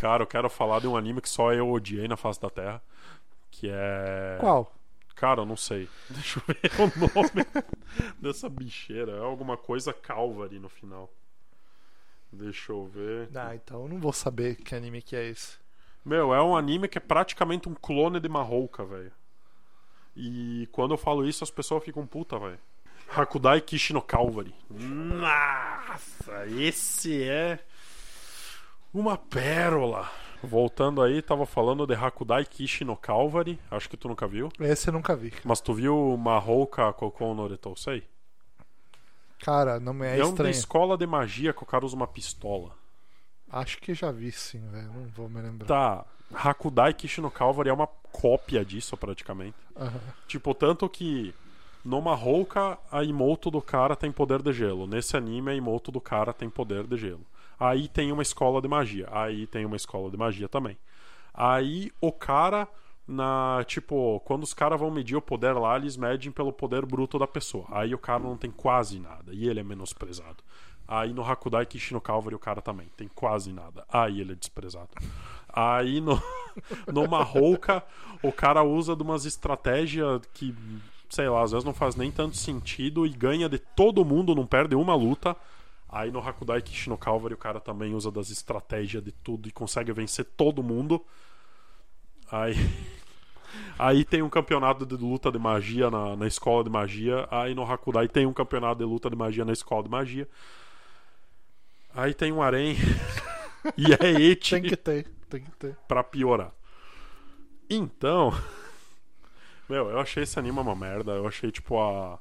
Cara, eu quero falar de um anime que só eu odiei na face da Terra. Que é. Qual? Cara, eu não sei. <laughs> Deixa eu ver o nome <laughs> dessa bicheira. É alguma coisa Calvary no final. Deixa eu ver. Ah, então eu não vou saber que anime que é esse. Meu, é um anime que é praticamente um clone de Mahouka, velho. E quando eu falo isso, as pessoas ficam puta, velho. Hakudai Kishi no Calvary. Nossa, esse é uma pérola. Voltando aí, tava falando de Hakudai Kishi no Calvary. Acho que tu nunca viu. Esse eu nunca vi. Mas tu viu Mahouka Kokon no Retosei? Cara, não me é, É, um da estranho. escola de magia que o cara usa uma pistola. Acho que já vi sim, velho. Não vou me lembrar. Tá, Hakudai Kishi no Calvary é uma cópia disso, praticamente. Tipo, tanto que no Mahouka a Imoto do cara tem poder de gelo. Nesse anime a Imoto do cara tem poder de gelo. Aí tem uma escola de magia. Aí tem uma escola de magia também. Aí o cara na, tipo, quando os caras vão medir o poder lá, eles medem pelo poder bruto da pessoa. Aí o cara não tem quase nada e ele é menosprezado. Aí no Hakudai Kishi no Calvary o cara também tem quase nada. Aí ele é desprezado. Aí no, <laughs> no Mahouka o cara usa de umas estratégias que, sei lá, às vezes não faz nem tanto sentido e ganha de todo mundo, não perde uma luta. Aí no Hakudai Kishi no Calvary o cara também usa das estratégias de tudo e consegue vencer todo mundo. Aí, <laughs> aí tem um campeonato de luta de magia na, na escola de magia. Aí no Hakudai tem um campeonato de luta de magia na escola de magia. Aí tem um harém. <laughs> e é eti Tem que ter, tem que ter. pra piorar. Então, <laughs> meu, eu achei esse anime uma merda. Eu achei tipo a,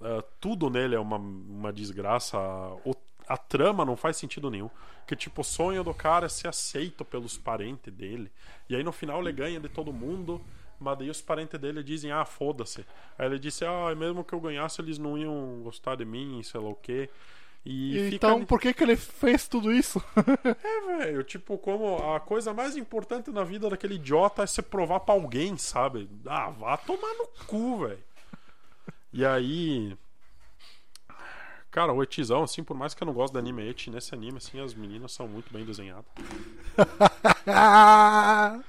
a- tudo nele é uma, uma desgraça. O- a trama não faz sentido nenhum. Que tipo, o sonho do cara é ser aceito pelos parentes dele. E aí no final ele ganha de todo mundo. Mas daí os parentes dele dizem, ah, foda-se. Aí ele disse, ah, mesmo que eu ganhasse, eles não iam gostar de mim, sei lá o quê. E fica então, por que que ele fez tudo isso? <laughs> é, velho, tipo, como a coisa mais importante na vida daquele idiota é se provar pra alguém, sabe? Ah, vá tomar no cu, velho. E aí. Cara, o Etizão, assim, por mais que eu não goste de anime Eti, nesse anime, assim, as meninas são muito bem desenhadas. <laughs>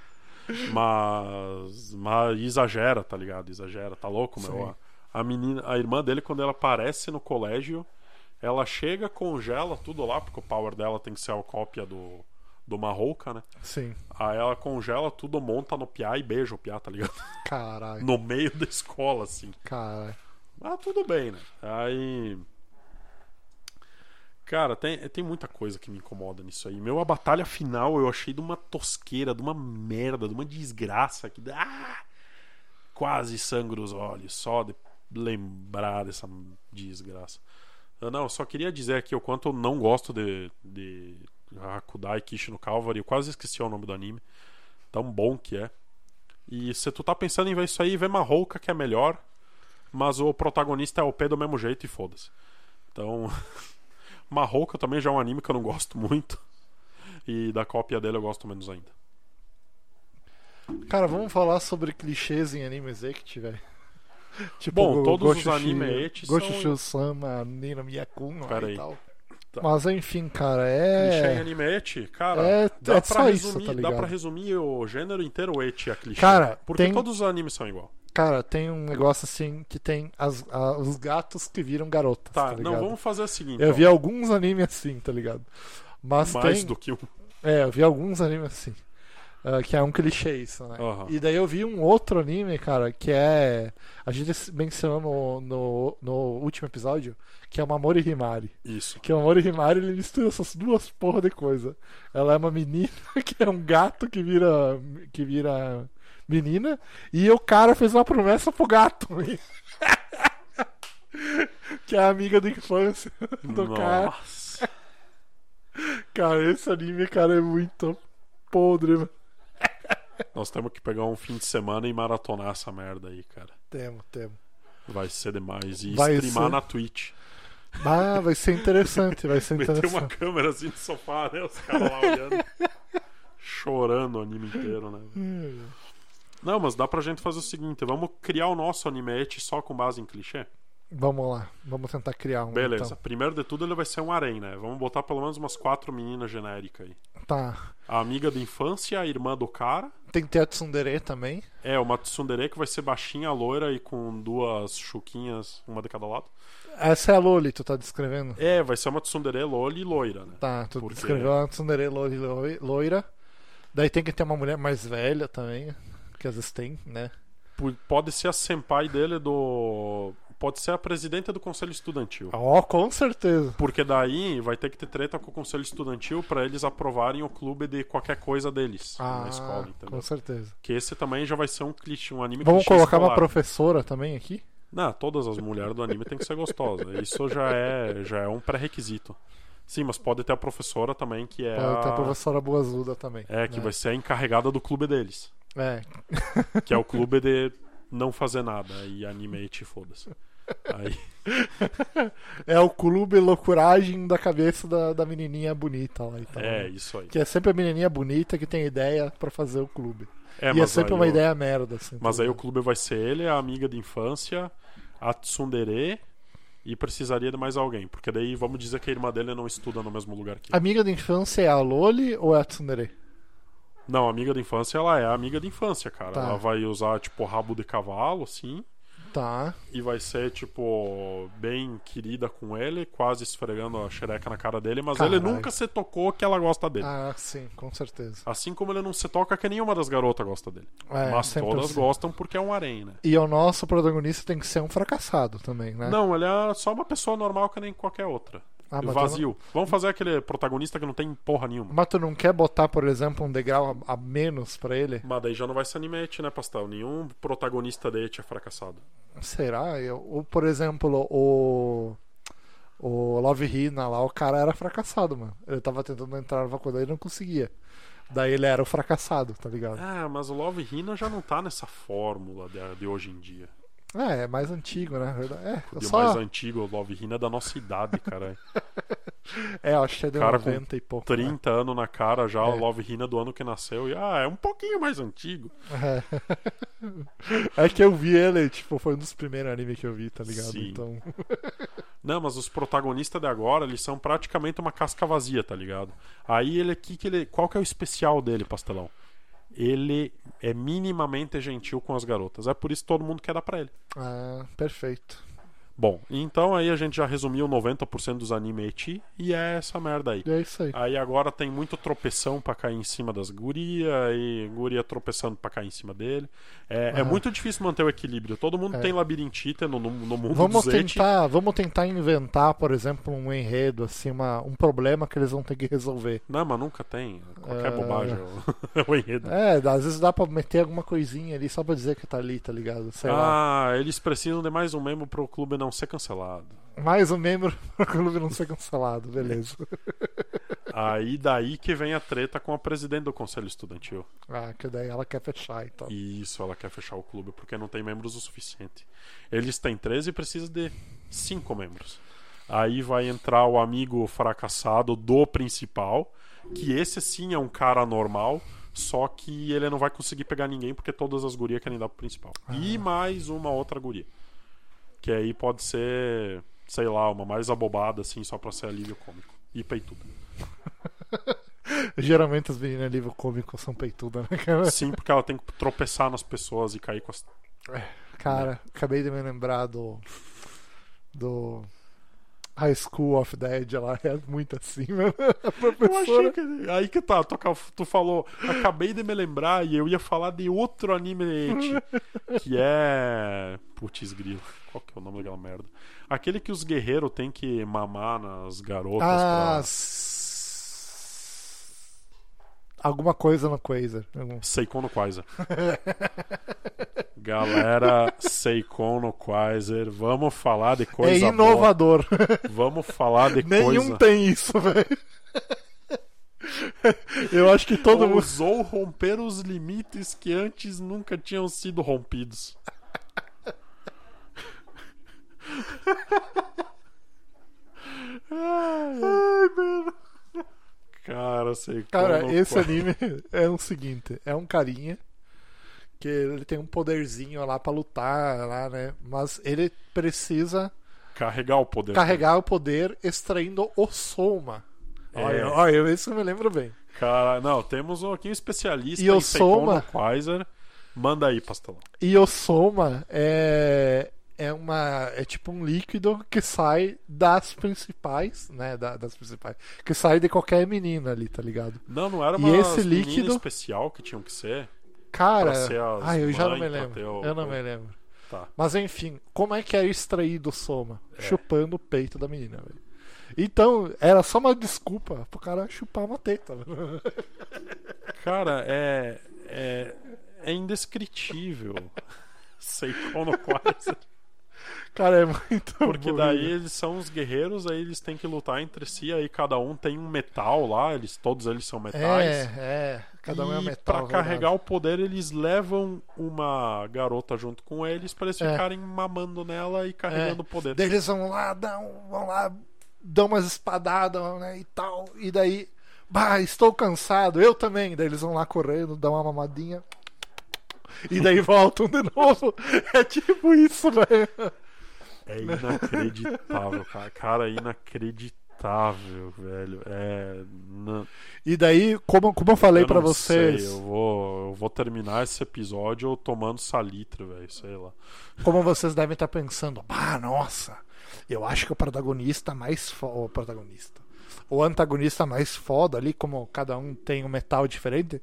Mas. Mas exagera, tá ligado? Exagera, tá louco, meu? Sim. A, a menina, a irmã dele, quando ela aparece no colégio, ela chega, congela tudo lá, porque o power dela tem que ser a cópia do, do Mahouka, né? Sim, Aí ela congela tudo, monta no piá e beija o piá, tá ligado? caralho. No meio da escola, assim. Caralho. Ah, tudo bem, né? Aí. Cara, tem, tem muita coisa que me incomoda nisso aí. Meu, a batalha final eu achei de uma tosqueira, de uma merda, de uma desgraça que dá. Ah, quase sangra os olhos, só de lembrar dessa desgraça. Eu, não, eu só queria dizer aqui o quanto eu não gosto de, de Hakudai Kishi no Calvary. Eu quase esqueci o nome do anime. Tão bom que é. E se tu tá pensando em ver isso aí, vê Marrouca que é melhor. Mas o protagonista é o P do mesmo jeito e foda-se. Então. <laughs> Marrouca também já é um anime que eu não gosto muito. <laughs> E da cópia dele eu gosto menos ainda. Cara, vamos falar sobre clichês em anime executive, velho. <laughs> Tipo, Bom, todos os Goshushi- anime ecchi são- Goshu-sama, Nina Miyakun lá Pera e tal. Tá. Mas enfim, cara, Clichê em é. anime cara, É- dá, é pra só isso, resumir, tá dá pra resumir o gênero inteiro ecchi a clichê. Cara, porque tem- todos os animes são igual. Cara, tem um negócio assim que tem as- a- os gatos que viram garotas. Tá, Tá, não, vamos fazer o seguinte. Eu ó, vi alguns animes assim, tá ligado? Mas mais tem. do que um. É, eu vi alguns animes assim. Ah, que é um clichê isso, né? Aham. E daí eu vi um outro anime, cara, que é. A gente mencionou no, no, no último episódio, que é o Mamori Himari. Isso. Que o Mamori Himari ele mistura essas duas porra de coisa. Ela é uma menina <laughs> que é um gato que vira. que vira menina. E o cara fez uma promessa pro gato. <laughs> que é a amiga da infância do cara. Nossa. Cara, esse anime, cara, é muito podre, mano. Nós temos que pegar um fim de semana e maratonar essa merda aí, cara. Temo, temo. Vai ser demais. E Vai streamar ser. na Twitch. Ah, vai ser interessante, vai ser <laughs> Meter uma interessante. câmera assim no sofá, né? Os caras lá olhando. Chorando o anime inteiro, né? Não, mas dá pra gente fazer o seguinte: vamos criar o nosso animete só com base em clichê? Vamos lá, vamos tentar criar um. Beleza. então. Primeiro de tudo, ele vai ser um harém, né? Vamos botar pelo menos umas quatro meninas genéricas aí. Tá. A amiga da infância, a irmã do cara. Tem que ter a Tsundere também. É, uma tsundere que vai ser baixinha, loira e com duas chuquinhas, uma de cada lado. Essa é a Loli, tu tá descrevendo? É, vai ser uma tsundere loli loira, né? Tá, tu Porque- descreveu a Tsundere Loli loi- loira. Daí tem que ter uma mulher mais velha também, que às vezes tem, né? Pode ser a senpai dele do. Pode ser a presidenta do conselho estudantil. Ó, com certeza. Porque daí vai ter que ter treta com o conselho estudantil pra eles aprovarem o clube de qualquer coisa deles Ah, na escola, entendeu? com certeza. Que esse também já vai ser um clichê, um anime Vamos colocar uma escolar. professora também aqui? Não, todas as mulheres do anime têm que ser gostosas. Isso já é, já é um pré-requisito. Sim, mas pode ter a professora também, que é Pode ter a a... professora Boazuda também. É, que né? vai ser a encarregada do clube deles. É, Que é o clube de não fazer nada. E animate, foda-se. Aí, é o clube loucuragem da cabeça da, da menininha bonita lá e tal. é, né? isso aí. Que é sempre a menininha bonita que tem ideia pra fazer o clube. É, e é sempre uma o- ideia merda, assim. Mas aí o ligado? clube vai ser ele, a amiga de infância, a tsundere e precisaria de mais alguém. Porque daí vamos dizer que a irmã dele não estuda no mesmo lugar que ele. Amiga da infância é a Loli ou é a Tsundere? Não, amiga de infância, ela é a amiga de infância, cara. Tá. Ela vai usar, tipo, rabo de cavalo, assim. Tá. E vai ser, tipo, bem querida com ele, quase esfregando a xereca na cara dele, mas ele Caralho. nunca se tocou que ela gosta dele. Ah, sim, com certeza. Assim como ele não se toca que nenhuma das garotas gosta dele. É, mas todas assim. gostam porque é um harém, né? E o nosso protagonista tem que ser um fracassado também, né? Não, ele é só uma pessoa normal que nem qualquer outra. Ah, Vazio. Vamos fazer aquele protagonista que não tem porra nenhuma. Mas tu não quer botar, por exemplo, um degrau a, a menos pra ele? Mas daí já não vai ser animete, né, Pastel? Nenhum protagonista dele é fracassado. Será? Eu, ou, por exemplo, o. O Love Hina lá, o cara era fracassado, mano. Ele tava tentando entrar na faculdade e não conseguia. Daí ele era o fracassado, tá ligado? Ah, mas o Love Hina já não tá nessa fórmula de, de hoje em dia. É, é mais antigo, né? É, O só... mais antigo, o Love Hina é da nossa idade, cara. <laughs> é, acho que é de Cara com 90 e pouco. né? 30 anos na cara já, o É. Love Hina do ano que nasceu. E, ah, é um pouquinho mais antigo. É. <laughs> é que eu vi ele, tipo, foi um dos primeiros animes que eu vi, tá ligado? Sim. Então. <laughs> Não, mas os protagonistas de agora, eles são praticamente uma casca vazia, tá ligado? Aí ele aqui, que ele, qual que é o especial dele, Pastelão? Ele é minimamente gentil com as garotas. É por isso que todo mundo quer dar pra ele. Ah, perfeito. Bom, então aí a gente já resumiu 90% dos anime eti e é essa merda aí. É isso aí. Aí agora tem muito tropeção pra cair em cima das guria e guria tropeçando pra cair em cima dele. É, é Ah. muito difícil manter o equilíbrio. Todo mundo É. tem labirintite no, no, no mundo Vamos dos eti. tentar, vamos tentar inventar, por exemplo, um enredo, assim, uma, um problema que eles vão ter que resolver. Não, mas nunca tem. Qualquer É. bobagem é <laughs> o- enredo. É, às vezes dá pra meter alguma coisinha ali só pra dizer que tá ali, tá ligado? Sei lá. Ah, eles precisam de mais um membro pro clube não ser cancelado. Mais um membro <laughs> pro clube não ser cancelado, beleza. Aí daí que vem a treta com a presidente do conselho estudantil. Ah, que daí ela quer fechar então. E isso, ela quer fechar o clube porque não tem membros o suficiente. Eles têm 13 e precisa de 5 membros. Aí vai entrar o amigo fracassado do principal, que esse sim é um cara normal, só que ele não vai conseguir pegar ninguém porque todas as gurias querem dar pro principal. E mais uma outra guria. Que aí pode ser, sei lá, uma mais abobada assim, só pra ser alívio cômico. E peituda. <laughs> Geralmente as meninas livro cômico são peitudas, né, cara? Sim, porque ela tem que tropeçar nas pessoas e cair com as Cara, acabei de me lembrar do. Do. High School of Dead, ela é muito assim, mano. <laughs> A Eu achei que. Aí que tá, tu, tu falou, acabei de me lembrar e eu ia falar de outro anime <laughs> que é. Putz, grilo. Qual que é o nome daquela merda? Aquele que os guerreiros têm que mamar nas garotas Ah, pra. Alguma coisa no Quasar. Algum- Seikon no Quasar. <laughs> Galera, Seikon no Quasar. Vamos falar de É coisa boa. inovador. Vamos falar de <laughs> Nenhum coisa. tem isso, velho. <laughs> Eu acho que todo mundo. Ousou romper os limites que antes nunca tinham sido rompidos. Ai, mano. Cara, sei Cara, como esse qua- anime é o seguinte: é um carinha que ele tem um poderzinho lá pra lutar, lá, né? Mas ele precisa Carregar o poder. carregar o poder extraindo o Soma. É. Olha, olha, isso eu me lembro bem. Cara, não, temos um aqui um especialista E o em Soma? Quasar. Manda aí, pastelão. E o Soma é, é uma é tipo um líquido que sai das principais, né, da- das principais, que sai de qualquer menina ali, tá ligado? Não, não era E uma esse menina líquido- especial que tinham que ser. Cara, ser ai, eu já não me lembro. o- Eu não me lembro. Tá. Mas enfim, como é que era extraído o Soma? É. Chupando o peito da menina, velho. Então, era só uma desculpa pro cara chupar uma teta. <laughs> Cara, é. É, é indescritível. <laughs> Seikon no Quasar. Cara, é muito <laughs> Porque daí eles são os guerreiros, aí eles têm que lutar entre si, aí cada um tem um metal lá, eles, todos eles são metais. É, é. Cada um é um E metal. Pra carregar o poder, eles levam uma garota junto com eles pra eles É. ficarem mamando nela e carregando o poder. Daí eles vão lá, dão, vão lá, dão umas espadadas né, e tal. E daí, bah, estou cansado, eu também. Daí eles vão lá correndo, dão uma mamadinha. E daí voltam de novo. É tipo isso, velho. É inacreditável, <laughs> cara. Cara, é inacreditável, velho. É. Não, E daí, como, como eu falei não vocês, sei, eu, vou, eu vou terminar esse episódio tomando salitre, velho. Sei lá. como vocês devem estar pensando, ah, nossa, eu acho que o protagonista mais foda. O protagonista. O antagonista mais foda ali, como cada um tem um metal diferente.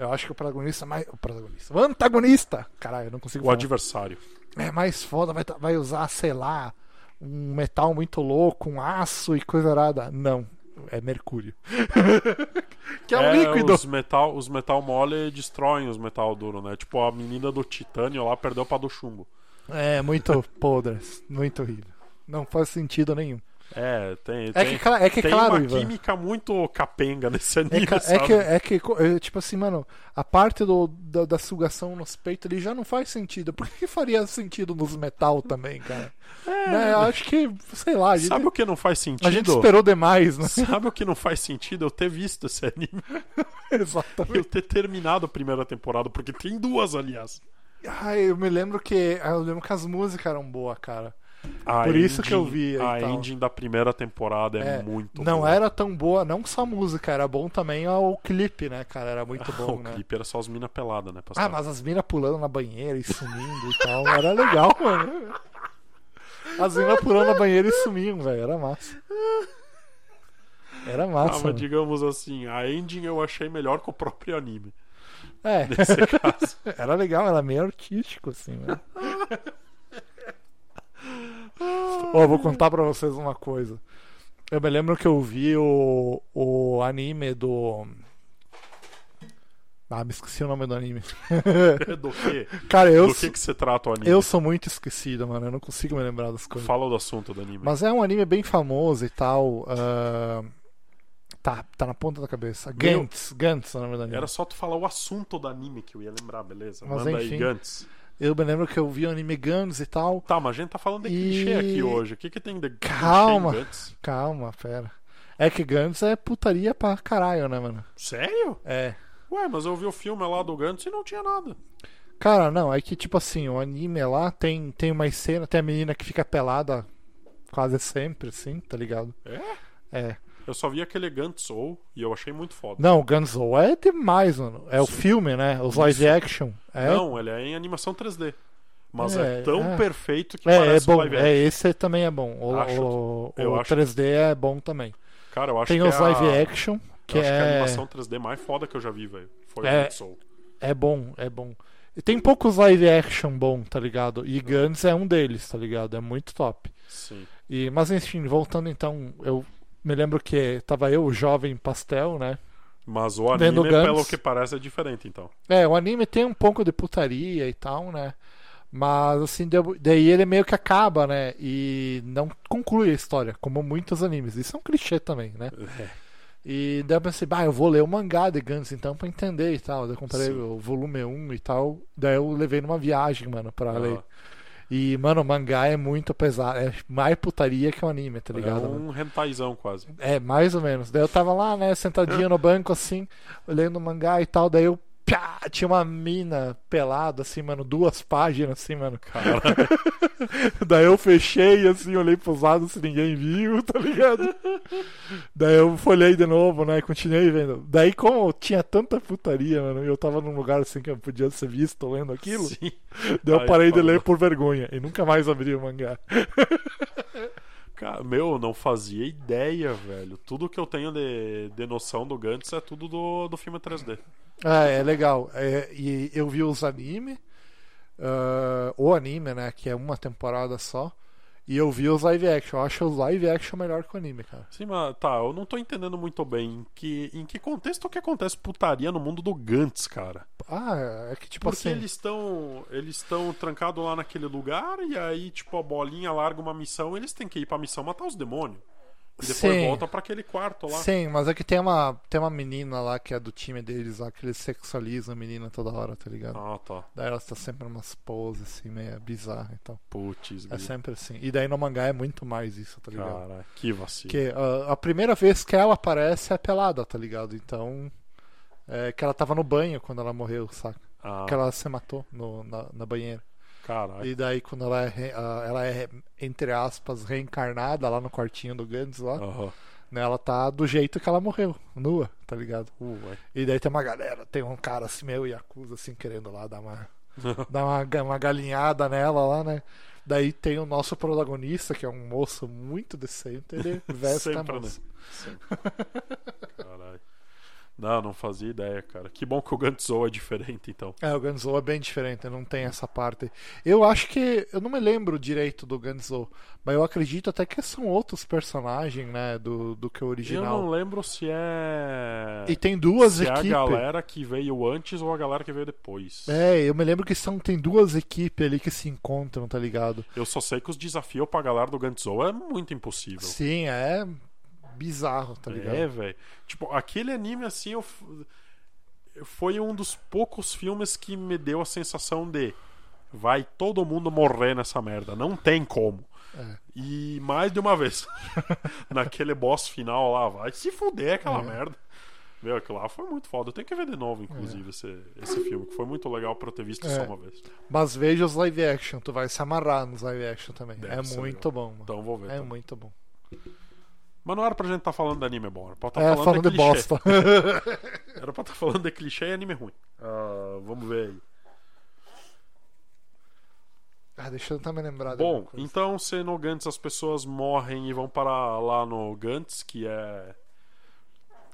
Eu acho que o protagonista mais. O protagonista. O antagonista! Caralho, eu não consigo O falar. adversário. é mais foda, vai, vai usar, sei lá, um metal muito louco, um aço e coisa arada. Não, é mercúrio. <laughs> que é um líquido. Os metal, os metal mole destroem os metal duro, né? Tipo, a menina do titânio lá perdeu pra do chumbo. É muito podre, muito horrível. Não faz sentido nenhum. É, tem. É que, é que tem claro, uma Ivan. química muito capenga nesse É, anime, é sabe? que, é que, é, tipo assim, mano, a parte do, da, da sugação nos peitos ali já não faz sentido. Por que, que faria sentido nos metal também, cara? Né, eu acho que, sei lá, gente, É. Sabe o que não faz sentido? a gente esperou demais, né? Sabe o que não faz sentido? Eu ter visto esse anime. <laughs> Eu Exatamente. ter terminado a primeira temporada, porque tem duas, aliás. Ai, eu me lembro que. Eu lembro que as músicas eram boas, cara. A Por isso que eu vi A tal. ending da primeira temporada é, É, muito não boa. era tão boa, não só a música, era bom também o clipe, né, cara? Era muito <laughs> bom, o né? clipe era só as minas peladas, né? Ah, mas as minas pulando na banheira e sumindo e tal. Era legal, mano. As minas pulando na banheira e sumiam, velho. Era massa. Era Ah, massa. mas mano. digamos assim, a ending eu achei melhor que o próprio anime. É, Nesse caso. <laughs> era legal, era meio artístico, assim, né? <laughs> Ó, vou contar pra vocês uma coisa. Eu me lembro que eu vi o, o anime do. Ah, me esqueci o nome do anime. <laughs> Do que? Cara, eu, Do que que se trata o anime? eu sou muito esquecido, mano. Eu não consigo me lembrar das coisas. Fala do assunto do anime. Mas é um anime bem famoso e tal. ah, Tá, tá na ponta da cabeça. Meu- Gantz, Gantz é o nome do anime. Era só tu falar o assunto do anime que eu ia lembrar, beleza? Mas Manda aí, enfim. Gantz. Eu me lembro que eu vi o anime Gantz e tal. Tá, mas a gente tá falando de E- clichê aqui hoje. O que que tem de Calma. clichê em? Calma, pera. É que Gantz é putaria pra caralho, né, mano? Sério? É. Ué, mas eu vi o filme lá do Gantz e não tinha nada. Cara, não, é que tipo assim, o anime lá tem, tem uma cena, tem a menina que fica pelada quase sempre, assim, tá ligado? É? É. Eu só vi aquele ou e eu achei muito foda. Não, Gunzo é demais, mano. É o filme, né? Os live action. É, Não, ele é em animação 3D. Mas é, É, tão é. perfeito que é, é parece bom. um live É, action. esse também é bom. O, Acho. o, o acho. 3D é bom também. Cara, eu acho Tem que os é a- live action, que eu acho que é a é, animação 3D mais foda que eu já vi, velho. Foi É. o é bom, é bom. E tem poucos live action bom, tá ligado? E Guns é um deles, tá ligado? É muito top. Sim. E, mas enfim, voltando então, eu me lembro que tava eu, o jovem pastel, né? Mas o anime, pelo que parece, é diferente, então. É, o anime tem um pouco de putaria e tal, né? Mas assim, deu- daí ele meio que acaba, né? E não conclui a história, como muitos animes. Isso é um clichê também, né? É. E daí eu pensei, bah, eu vou ler o mangá de Guns então pra entender e tal. Daí eu comprei Sim. o volume 1 e tal. Daí eu levei numa viagem, mano, pra ler. E, mano, o mangá é muito pesado. É mais putaria que o anime, tá é ligado? mano? um hentaizão quase. É, mais ou menos. Daí eu tava lá, né, sentadinho no banco, assim, olhando o mangá e tal. Daí eu, pá, tinha uma mina pelada, assim, mano, duas páginas, assim, mano. Cara, <laughs> Daí eu fechei, assim, olhei pros lados se ninguém viu, tá ligado? Daí eu folhei de novo, né, continuei vendo. Daí, como tinha tanta putaria, mano, e eu tava num lugar, assim, que eu podia ser visto lendo aquilo, sim. daí eu Aí parei de ler por vergonha e nunca mais abri o mangá. <laughs> Cara, meu, eu não fazia ideia, velho. Tudo que eu tenho de, de noção do Gantz é tudo do, do filme 3D. Ah, é legal. É, e eu vi os anime, ah, o anime, né? Que é uma temporada só. E eu vi os live action. Eu acho os live action melhor que o anime, cara. Sim, mas tá, eu não tô entendendo muito bem em que, em que contexto que acontece putaria no mundo do Gantz, cara. Ah, é que tipo Porque assim. eles estão eles estão trancados lá naquele lugar e aí, tipo, a bolinha larga uma missão eles têm que ir pra missão matar os demônios. E depois Sim. volta pra aquele quarto lá. Sim, mas é que tem uma, tem uma menina lá que é do time deles lá, que eles sexualizam a menina toda hora, tá ligado? Ah, tá. Daí ela tá sempre umas poses assim, meio bizarra e tal. Putz, É sempre assim. E daí no mangá é muito mais isso, tá ligado? Cara, que vacilo. Porque a primeira vez que ela aparece é pelada, tá ligado? Então. É que ela tava no banho quando ela morreu, saca? Ah, Que ela se matou no, na, na banheira. Caralho. E daí quando ela é, ela é, entre aspas, reencarnada lá no quartinho do Gantz lá, Aham. né, ela tá do jeito que ela morreu, nua, tá ligado? Ué. E daí tem uma galera, tem um cara assim meio Yakuza, assim, querendo lá dar uma, <laughs> dar uma, uma galinhada nela lá, né? Daí tem o nosso protagonista, que é um moço muito decente, ele veste a Sempre, né? moça. Sempre. <laughs> Caralho. Não, não fazia ideia, cara. Que bom que o Gantzo é diferente, então. É, o Ganzo é bem diferente, não tem essa parte. Eu acho que. Eu não me lembro direito do Ganzo, mas eu acredito até que são outros personagens, né? Do, do que o Eu original. não lembro se é. E tem duas se é a equipes. galera que veio antes ou a galera que veio depois. É, eu me lembro que são, tem duas equipes ali que se encontram, tá ligado? Eu só sei que os desafios pra galera do Gantzo é muito impossível. Sim, é bizarro, tá ligado? É, velho. Tipo, aquele anime assim, eu foi um dos poucos filmes que me deu a sensação de vai todo mundo morrer nessa merda, não tem como. É. E mais de uma vez. <laughs> Naquele boss final lá, vai se fuder aquela É. merda. Meu, aquilo lá foi muito foda. Eu tenho que ver de novo, inclusive, esse, esse filme, que foi muito legal pra eu ter visto É. só uma vez. Mas veja os live action, tu vai se amarrar nos live action também. Deve é muito bom, mano. Então vou ver. É também. muito bom. Mas não era pra gente estar falando de anime bom, era pra estar é, falando, falando de de bosta. <laughs> Era pra estar falando de clichê e anime ruim. Ah, vamos ver aí. Ah, deixa eu me lembrar. Bom, então se no Gantz as pessoas morrem e vão para lá no Gantz, que é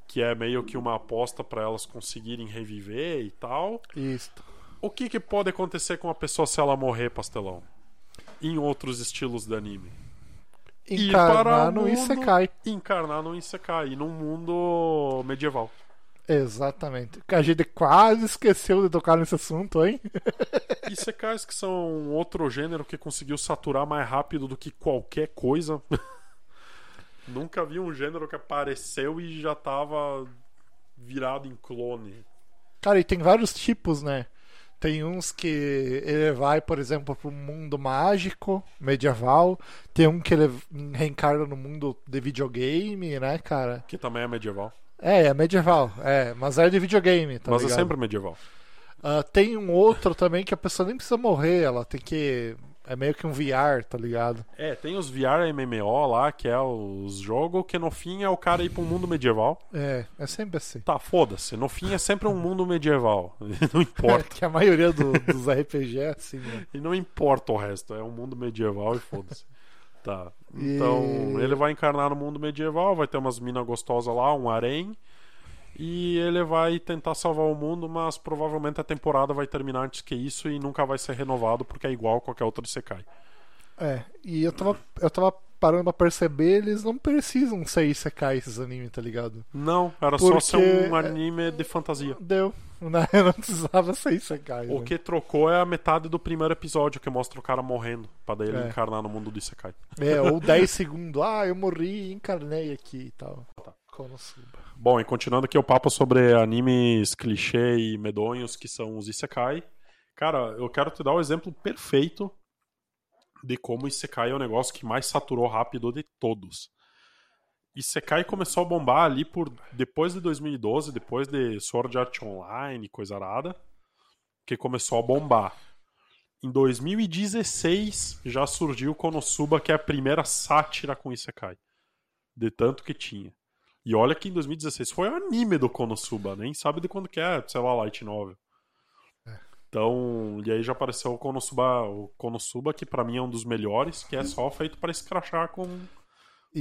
que é meio que uma aposta para elas conseguirem reviver e tal. Isso. O que, que pode acontecer com a pessoa se ela morrer, pastelão? Em outros estilos de anime. Encarnar no mundo- Isekai. Encarnar no Isekai, num mundo medieval. Exatamente. A gente quase esqueceu de tocar nesse assunto, hein? <laughs> Isekais que são outro gênero que conseguiu saturar mais rápido do que qualquer coisa. <laughs> Nunca vi um gênero que apareceu e já tava virado em clone. Cara, e tem vários tipos, né? Tem uns que ele vai, por exemplo, pro mundo mágico, medieval. Tem um que ele reencarna no mundo de videogame, né, cara? Que também é medieval. É, é medieval, é, mas é de videogame, tá mas ligado? é sempre medieval. Ah, tem um outro também que a pessoa nem precisa morrer, ela tem que. É meio que um VR, tá ligado? É, tem os VR MMO lá, que é os jogos que no fim é o cara ir pra um mundo medieval. É, é sempre assim. Tá, foda-se. No fim é sempre um mundo medieval. <laughs> Não importa. <laughs> que a maioria do- dos RPG é assim, né? E não importa o resto, é um mundo medieval e foda-se. Tá. E- Então, ele vai encarnar no mundo medieval, vai ter umas minas gostosas lá, um harém. E ele vai tentar salvar o mundo, mas provavelmente a temporada vai terminar antes que isso e nunca vai ser renovado porque é igual a qualquer outro Isekai. É, e eu tava, eu tava parando pra perceber, eles não precisam ser Isekai esses animes, tá ligado? Não, era Porque- só ser um anime de fantasia. Deu, <laughs> né? Não precisava ser Isekai. O né? que trocou é a metade do primeiro episódio, que mostra o cara morrendo, pra daí ele É. encarnar no mundo do Isekai. É, ou 10 segundos, ah, eu morri e encarnei aqui e tal. Konosuba. Bom, e continuando aqui o papo sobre animes clichê e medonhos que são os Isekai. Cara, eu quero te dar o exemplo perfeito de como Isekai é o negócio que mais saturou rápido de todos. Isekai começou a bombar ali por depois de 2012, depois de Sword Art Online, coisa arada, que começou a bombar. Em 2016 já surgiu Konosuba, que é a primeira sátira com Isekai. De tanto que tinha. E olha que em 2016 foi o anime do Konosuba, nem sabe de quando que é, sei lá, Light Novel. Então, e aí já apareceu o Konosuba, o Konosuba que pra mim é um dos melhores, que é só feito pra escrachar com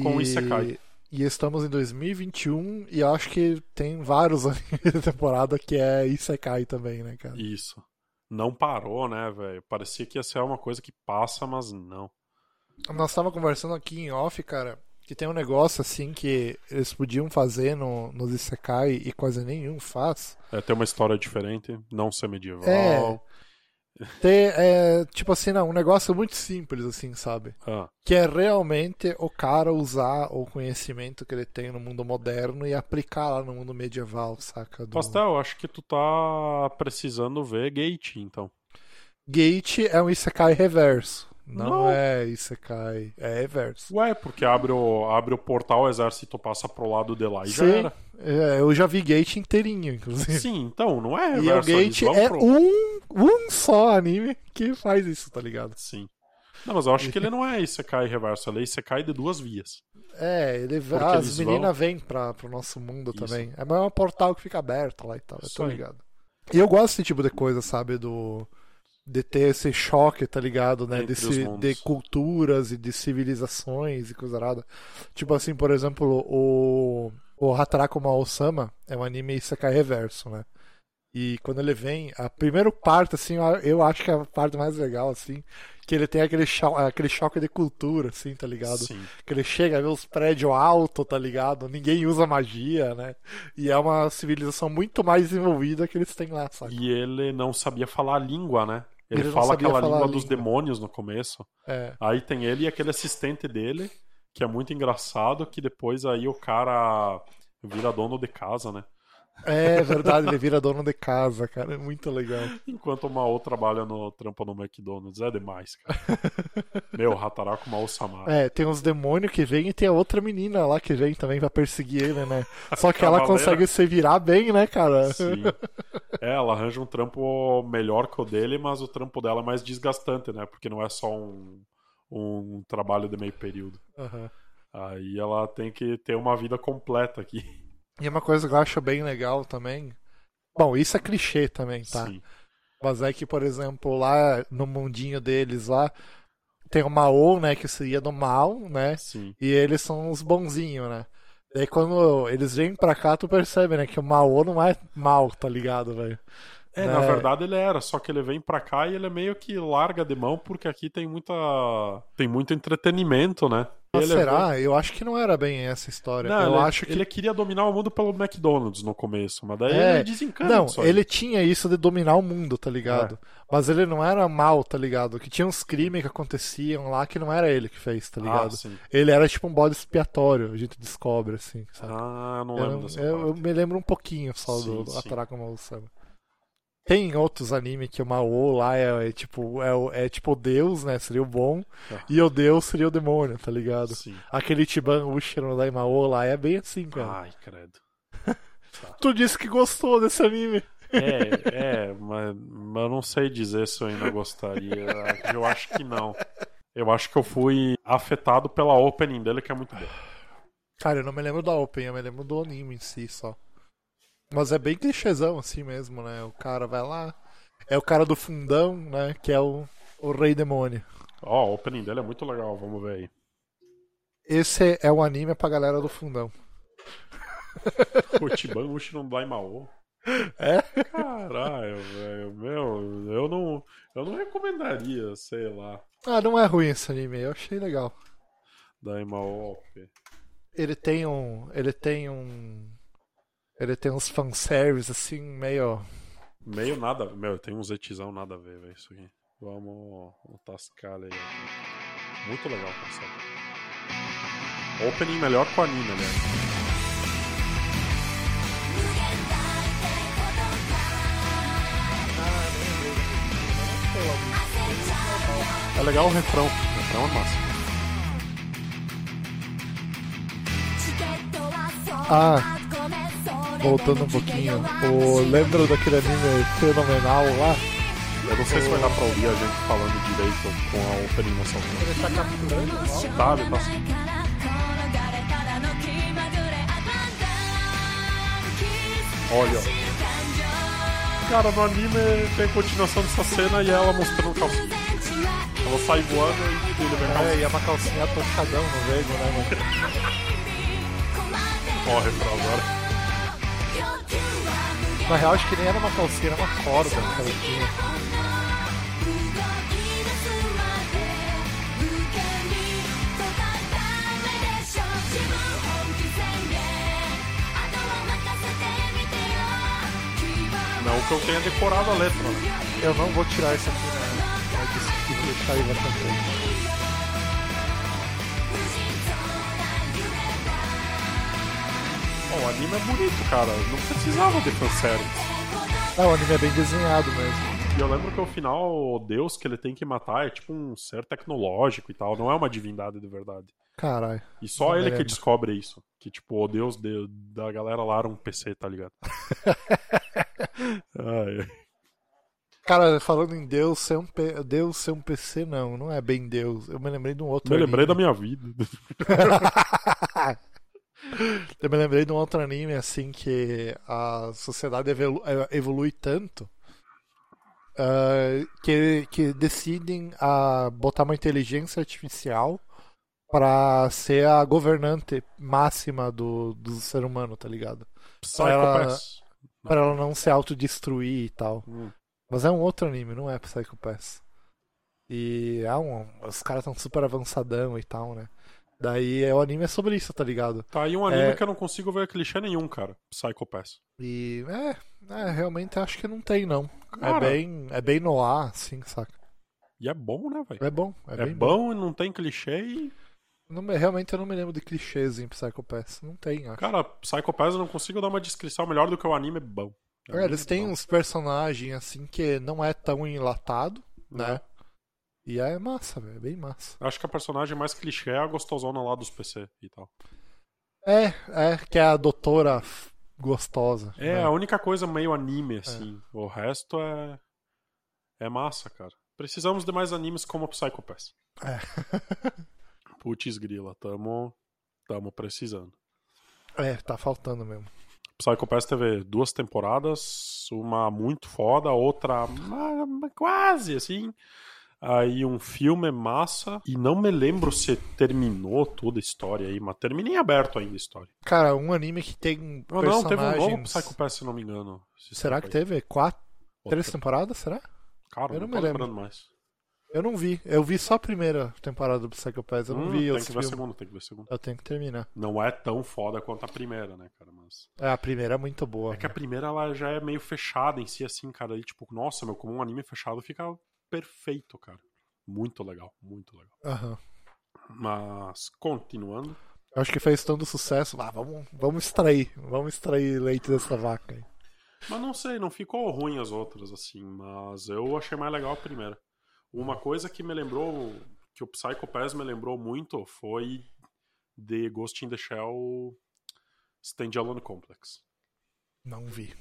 Com Isekai. E estamos em 2021 e acho que tem vários <laughs> animes da temporada que é Isekai também, né, cara? isso. Não parou, né, velho? Parecia que ia ser uma coisa que passa, mas não. Nós tava conversando aqui em off, cara, que tem um negócio assim que eles podiam fazer no, nos Isekai e quase nenhum faz. É ter uma história diferente, não ser medieval. É. Ter, é, tipo assim, não, um negócio muito simples, assim, sabe? Ah, Que é realmente o cara usar o conhecimento que ele tem no mundo moderno e aplicar lá no mundo medieval, saca? Do... Pastel, acho que tu tá precisando ver Gate, então. Gate é um Isekai reverso. Não, Não. é Isekai, é reverso. Ué, porque abre o, abre o portal, o exército passa pro lado de lá e já Sim, era. é, eu já vi Gate inteirinho, inclusive. Sim, então, não é E o reverso, Gate vão é pro- um, um só anime que faz isso, tá ligado? Sim. Não, mas eu acho que ele <laughs> não é Isekai reverso, ele é Isekai de duas vias. É, ele, Porque as meninas vêm pra, pro nosso mundo Isso. também. É mais um portal que fica aberto lá e tal, eu Isso tô ligado. E eu gosto desse tipo de coisa, sabe? Do. De ter esse choque, tá ligado? Né? Desse, de culturas e de civilizações e coisa nada. Tipo assim, por exemplo, o. O Hataraku Mao-sama é um anime Isekai reverso, né? E quando ele vem, a primeira parte, assim, eu- acho que é a parte mais legal, assim, que ele tem aquele, cho aquele choque de cultura, assim, tá ligado? Sim. Que ele chega a ver os prédios altos, tá ligado? Ninguém usa magia, né? E é uma civilização muito mais desenvolvida que eles têm lá, sabe? E ele não sabia falar a língua, né? Ele, Ele fala aquela língua a dos língua. demônios no começo. É. Aí tem ele e aquele assistente dele, que é muito engraçado, que depois aí o cara vira dono de casa, né? É verdade, ele vira dono de casa, cara. É muito legal. Enquanto o Mao trabalha no trampa no McDonald's. É demais, cara. <laughs> Meu, Hataraku Mao Samara. É, tem uns demônios que vêm e tem a outra menina lá que vem também pra perseguir ele, né? Só que ela consegue se virar bem, né, cara? Sim. É, ela arranja um trampo melhor que o dele, mas o trampo dela é mais desgastante, né? Porque não é só um, um trabalho de meio período. Aham. Aí ela tem que ter uma vida completa aqui. E uma coisa que eu acho bem legal também. Bom, isso é clichê também, tá? Sim. Mas é que, por exemplo, lá no mundinho deles lá, tem o Mao, né, que seria do mal, né? Sim. E eles são os bonzinhos, né? Daí quando eles vêm pra cá, tu percebe, né, que o Mao não é mal, tá ligado, velho? É, Né? na verdade ele era, só que ele vem pra cá e ele é meio que larga de mão porque aqui tem muita tem muito entretenimento, né? Mas Ele será? Eu acho que não era bem essa história. Não, eu ele, acho que ele queria dominar o mundo pelo McDonald's no começo, mas daí É, ele desencana Não, ele tinha isso de dominar o mundo, tá ligado? É. Mas ele não era mal, tá ligado? Que tinha uns crimes que aconteciam lá que não era ele que fez, tá Ah, ligado? sim. ele era tipo um bode expiatório, a gente descobre, assim, sabe? Ah, eu não eu, lembro dessa eu- eu me lembro um pouquinho só Sim, do, sim. Ataraca Sama. Tem outros animes que o Mao lá é, é tipo é, é tipo o deus, né? Seria o bom. Ah. E o deus seria o demônio, tá ligado? Sim. Aquele Chiban Ushiro da Mao lá é bem assim, cara. Ai, credo. <laughs> Tu disse que gostou desse anime. É, é, mas, mas eu não sei dizer se eu ainda gostaria. Eu acho que não. Eu acho que eu fui afetado pela opening dele, que é muito boa. Cara, eu não me lembro da Open, eu me lembro do anime em si só. Mas é bem clichêzão assim mesmo, né? O cara vai lá. É o cara do fundão, né? Que é o, o Rei Demônio. Ó, a opening dele é muito legal, vamos ver aí. Esse é o anime pra galera do fundão. O Chiban Ushirun Daimao. É? Caralho, velho. Meu, eu não, eu não recomendaria, sei lá, Ah, não é ruim esse anime, eu achei legal. Daimao. Ele tem um. Ele tem um. Ele tem uns fanservice assim, meio. Meio nada. Meu, tem um zetizão nada a ver, velho, isso aqui. Vamos, vamos tascar ele aí. Muito legal, cara. Opening melhor que o anime, aliás. É legal o refrão. O refrão é massa. Ah, voltando um pouquinho. O, lembra daquele anime fenomenal lá? Eu não sei se vai dar pra ouvir a gente falando direito com a opening altura. Ele tá capturando. Tá, ele tá assim. Olha. Cara, no anime tem continuação dessa cena e ela mostrando o calcinho. Ela sai voando e ele vem É, calcinho. e é uma calcinha atochadão no veio, né, mano? Corre pra agora. Na real, acho que nem era uma calcinha, era uma corda que ela tinha. Não que eu tenha decorado a letra, né? Eu não vou tirar isso aqui, né? Eu disse que vou deixar aí lá também. O anime é bonito, cara. Não precisava de fanservice. Ah, o anime é bem desenhado mesmo. E eu lembro que o final, o deus que ele tem que matar é tipo um ser tecnológico e tal. Não é uma divindade de verdade. Caralho. E só Não ele que descobre isso. Que, tipo, o deus de- da galera lá era um PC, tá ligado? <laughs> Ai. Cara, falando em Deus ser um, P- Deus ser um PC, não, não é bem Deus. Eu me lembrei de um outro Me lembrei anime. da minha vida. <laughs> <laughs> Eu me lembrei de um outro anime assim que a sociedade evolu- eh, evolui tanto ah, que, que decidem a botar uma inteligência artificial pra ser a governante máxima do, do ser humano, tá ligado? Psychopaths. Pra ela não se autodestruir e tal. Hum. Mas é um outro anime, não é Psycho Pass. E é um, os caras tão super avançadão e tal, né? Daí é, o anime é sobre isso, tá ligado? Tá aí um anime É. que eu não consigo ver clichê nenhum, cara. Psychopaths. E é, é, realmente acho que não tem não. É Cara. bem, é bem no ar, assim, saca? E é bom, né, velho? É bom, é, É, bom e não tem clichê e. Não me- realmente eu não me lembro de clichês em Psycho Pass. Não tem, acho. Cara, Psychopaths eu não consigo dar uma descrição melhor do que o anime é bom. É, eles têm uns personagens assim que não é tão enlatado, né? E é massa, velho, é bem massa. Acho que a personagem mais clichê é a gostosona lá dos PC e tal. É, é, que é a doutora gostosa. É, né? a única coisa meio anime, assim. O resto é. É massa, cara. Precisamos de mais animes como Psychopaths. É. <laughs> Putz, grila, tamo. Tamo precisando. É, tá faltando mesmo. Psycho Pass teve duas temporadas, uma muito foda, outra ma- quase assim. Aí um filme massa. E não me lembro se terminou toda a história aí, mas termina em aberto ainda a história. Cara, um anime que tem Não, não, teve um novo personagens... Psycho Pass, se não me engano. Esse Será que aí. teve? Quatro? Outra. Três temporadas, será? Cara, Eu não, não tô me lembro. lembrando mais. Eu não vi. Eu vi só a primeira temporada do Psycho Pass. Eu não Hum, vi tem que ver a segunda, tem que ver a segunda. Eu tenho que terminar. Não é tão foda quanto a primeira, né, cara? Mas. É, a primeira é muito boa. É que a primeira ela já é meio fechada em si, assim, cara. E tipo, nossa, meu, como um anime fechado fica perfeito, cara. Muito legal, muito legal. Aham. Mas, continuando. Acho que fez tanto sucesso. Ah, vamos, vamos extrair. Vamos extrair leite dessa vaca aí. Mas não sei, não ficou ruim as outras, assim. Mas eu achei mais legal a primeira. Uma coisa que me lembrou, que o Psycho Pass me lembrou muito, foi The Ghost in the Shell Standalone Complex. Não vi.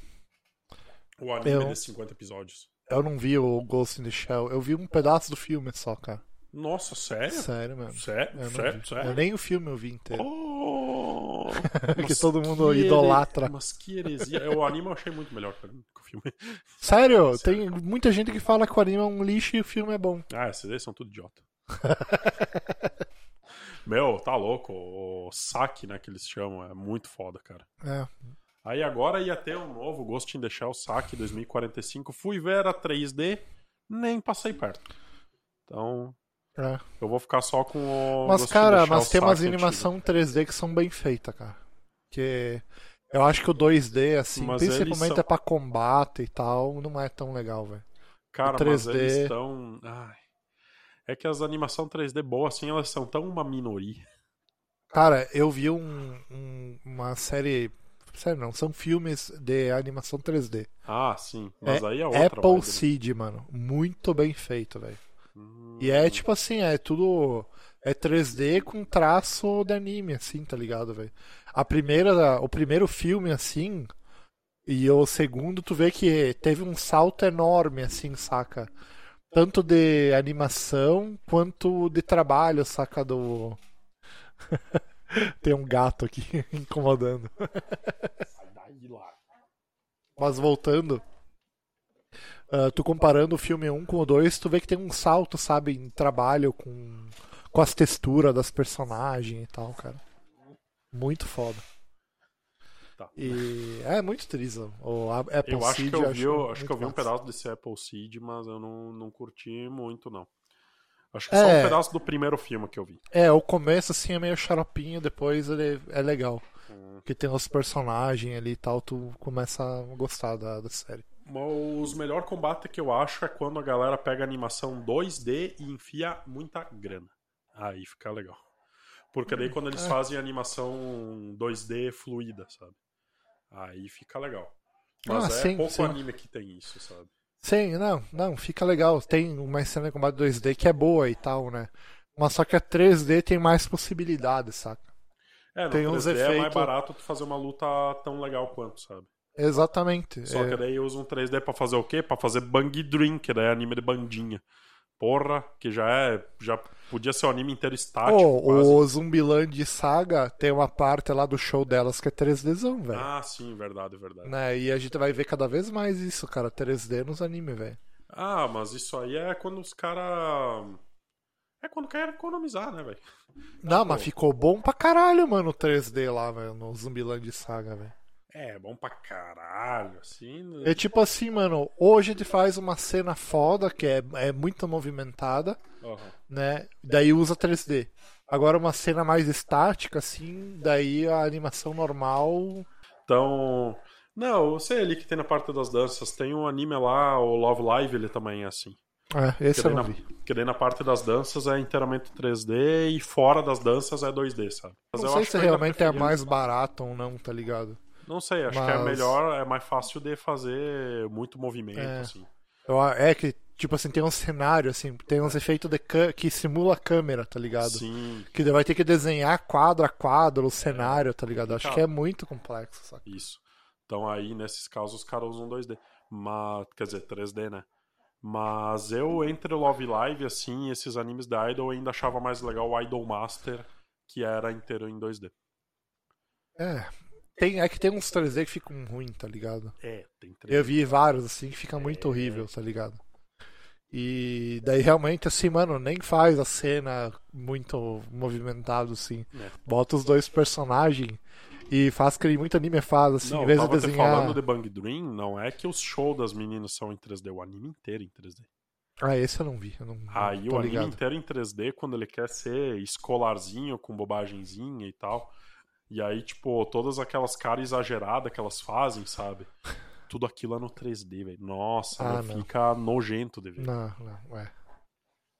O anime Eu- de 50 episódios. Eu não vi o Ghost in the Shell. Eu vi um pedaço do filme só, cara. Nossa, sério? Sério mesmo. Sério? Eu Sério? Sério? Eu nem o filme eu vi inteiro. Oh, <laughs> Que todo mundo que here- idolatra. Mas que heresia. O anime eu achei muito melhor que o filme. <laughs> Sério, tem muita gente que fala que o anime é um lixo e o filme é bom. Ah, esses aí são tudo idiota. <laughs> Meu, tá louco. O saque, né, que eles chamam, é muito foda, cara. É. Aí agora ia ter um novo Ghost in the Shell Saque 2045. Fui ver a 3D, nem passei perto. Então, é. eu vou ficar só com o. Mas, Ghost cara, mas tem umas animação 3D que são bem feitas, cara. Que eu acho que o 2D, assim, Mas principalmente são- é pra combate e tal, não é tão legal, velho. Cara, O mas 3D. eles estão. Ai. É que as animações 3D boas, assim, elas são tão uma minoria. Cara, eu vi um- um- uma série. Sério, não, são filmes de animação 3D. Ah, sim. Mas aí é outra. Apple vibe, né? Seed, mano. Muito bem feito, velho. Hum, E é tipo assim, é tudo. É 3D com traço de anime, assim, tá ligado, velho? A primeira. O primeiro filme, assim. E o segundo, tu vê que teve um salto enorme, assim, saca? Tanto de animação quanto de trabalho, saca? Do. <laughs> <laughs> Tem um gato aqui <laughs> incomodando. Sai daí lá. Mas voltando, ah, tu comparando o filme 1 com o 2, tu vê que tem um salto, sabe, em trabalho com, com as texturas das personagens e tal, cara. Muito foda. Tá. E é muito triste. O Apple Eu acho Seed que eu vi, eu acho muito que eu vi um pedaço desse Apple Seed, mas eu não, não curti muito, não. Acho que É. só um pedaço do primeiro filme que eu vi. É, o começo assim é meio xaropinho, depois ele é legal. Hum. Que tem os personagens ali e tal, tu começa a gostar da, da série. Os melhor combate que eu acho é quando a galera pega animação 2D e enfia muita grana. Aí fica legal. Porque daí quando eles É. fazem animação 2D fluida, sabe? Aí fica legal. Mas Ah, é sim, pouco sim. anime que tem isso, sabe? Sim, não, não, fica legal. Tem uma cena de combate 2D que é boa e tal, né? Mas só que a 3D tem mais possibilidades, saca? É, Tem 3D uns é mais efeitos- barato tu fazer uma luta tão legal quanto, sabe? Exatamente. Só é, que daí usa um 3D pra fazer o quê? Pra fazer Bang Dream, que daí é anime de bandinha. Porra, que já é. Já podia ser o anime inteiro estático. Quase. o Zumbiland Saga tem uma parte lá do show delas que é 3Dzão, velho. Ah, sim, verdade, verdade. Né? E a gente vai ver cada vez mais isso, cara, 3D nos animes, velho. Ah, mas isso aí é quando os caras. É quando querem economizar, né, velho? <laughs> Não, mas pô. ficou bom pra caralho, mano, o 3D lá, velho, no Zumbiland Saga, velho. É, bom pra caralho, assim. né? É tipo assim, mano, hoje a gente faz uma cena foda, que é, é muito movimentada, Aham. Né? Daí usa 3D. Agora uma cena mais estática, assim, daí a animação normal. Então. Não, eu sei ali que tem na parte das danças. Tem um anime lá, o Love Live, ele também é assim. É, esse Que eu não na, vi. que daí na parte das danças é inteiramente 3D e fora das danças é 2D, sabe? Mas Não sei se realmente é mais barato ou não, tá ligado? Não sei, acho que é mas- melhor, é mais fácil de fazer muito movimento, É. assim. Eu, é que, tipo assim, tem um cenário, assim, tem uns efeitos de cã- que simula a câmera, tá ligado? Sim, Que vai ter que desenhar quadro a quadro o cenário, tá ligado? Acho Cara. que é muito complexo, saca? isso. Então aí, nesses casos, os caras usam 2D. Mas, quer dizer, 3D, né? Mas eu, entre Love Live, assim, esses animes da Idol, ainda achava mais legal o Idol Master, que era inteiro em 2D. É. Tem, é que tem uns 3D que ficam ruins, tá ligado? É, tem 3D. Eu vi vários assim que fica muito É. horrível, tá ligado? E daí realmente assim, mano, nem faz a cena muito movimentado assim. É. Bota os dois personagens e faz que muito anime faz, assim, Não, em vez de desenhar. falando de Bang Dream, não é que os shows das meninas são em 3D, o anime inteiro é em 3D. Ah, esse eu não vi. Eu não, Aí não o anime ligado. inteiro em 3D, quando ele quer ser escolarzinho, com bobagenzinha e tal. E aí, tipo, todas aquelas caras exageradas que elas fazem, sabe? Tudo aquilo é no 3D, velho. Nossa, Ah, meu, fica nojento de ver. Não, não, é.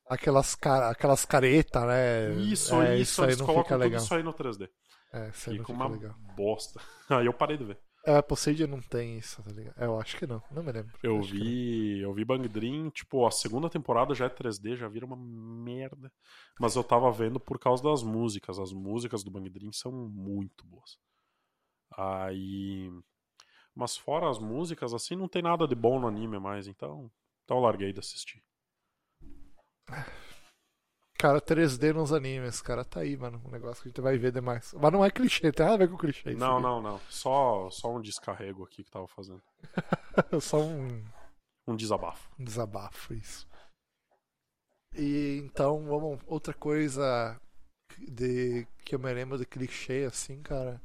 Aquelas, cara, aquelas caretas, né? Isso, é, isso, aí eles não colocam tudo legal. isso aí no 3D. É, isso aí não Fica fica uma legal. bosta. <laughs> Aí eu parei de ver. É, Poseidon não tem isso, tá ligado? Eu acho que não, não me lembro. Eu Acho vi, eu vi Bang Dream, tipo, a segunda temporada já é 3D, já vira uma merda. Mas eu tava vendo por causa das músicas. As músicas do Bang Dream são muito boas. Aí. Mas fora as músicas, assim, não tem nada de bom no anime mais, então. Então eu larguei de assistir. Cara, 3D nos animes, cara, tá aí, mano. Um negócio que a gente vai ver demais. Mas não é clichê, tem nada a ver com clichê. Não, não, não. Só, só um descarrego aqui que tava fazendo. <laughs> Só um, Um desabafo. um desabafo, isso. E então, vamos. Outra coisa de que eu me lembro de clichê, assim, cara.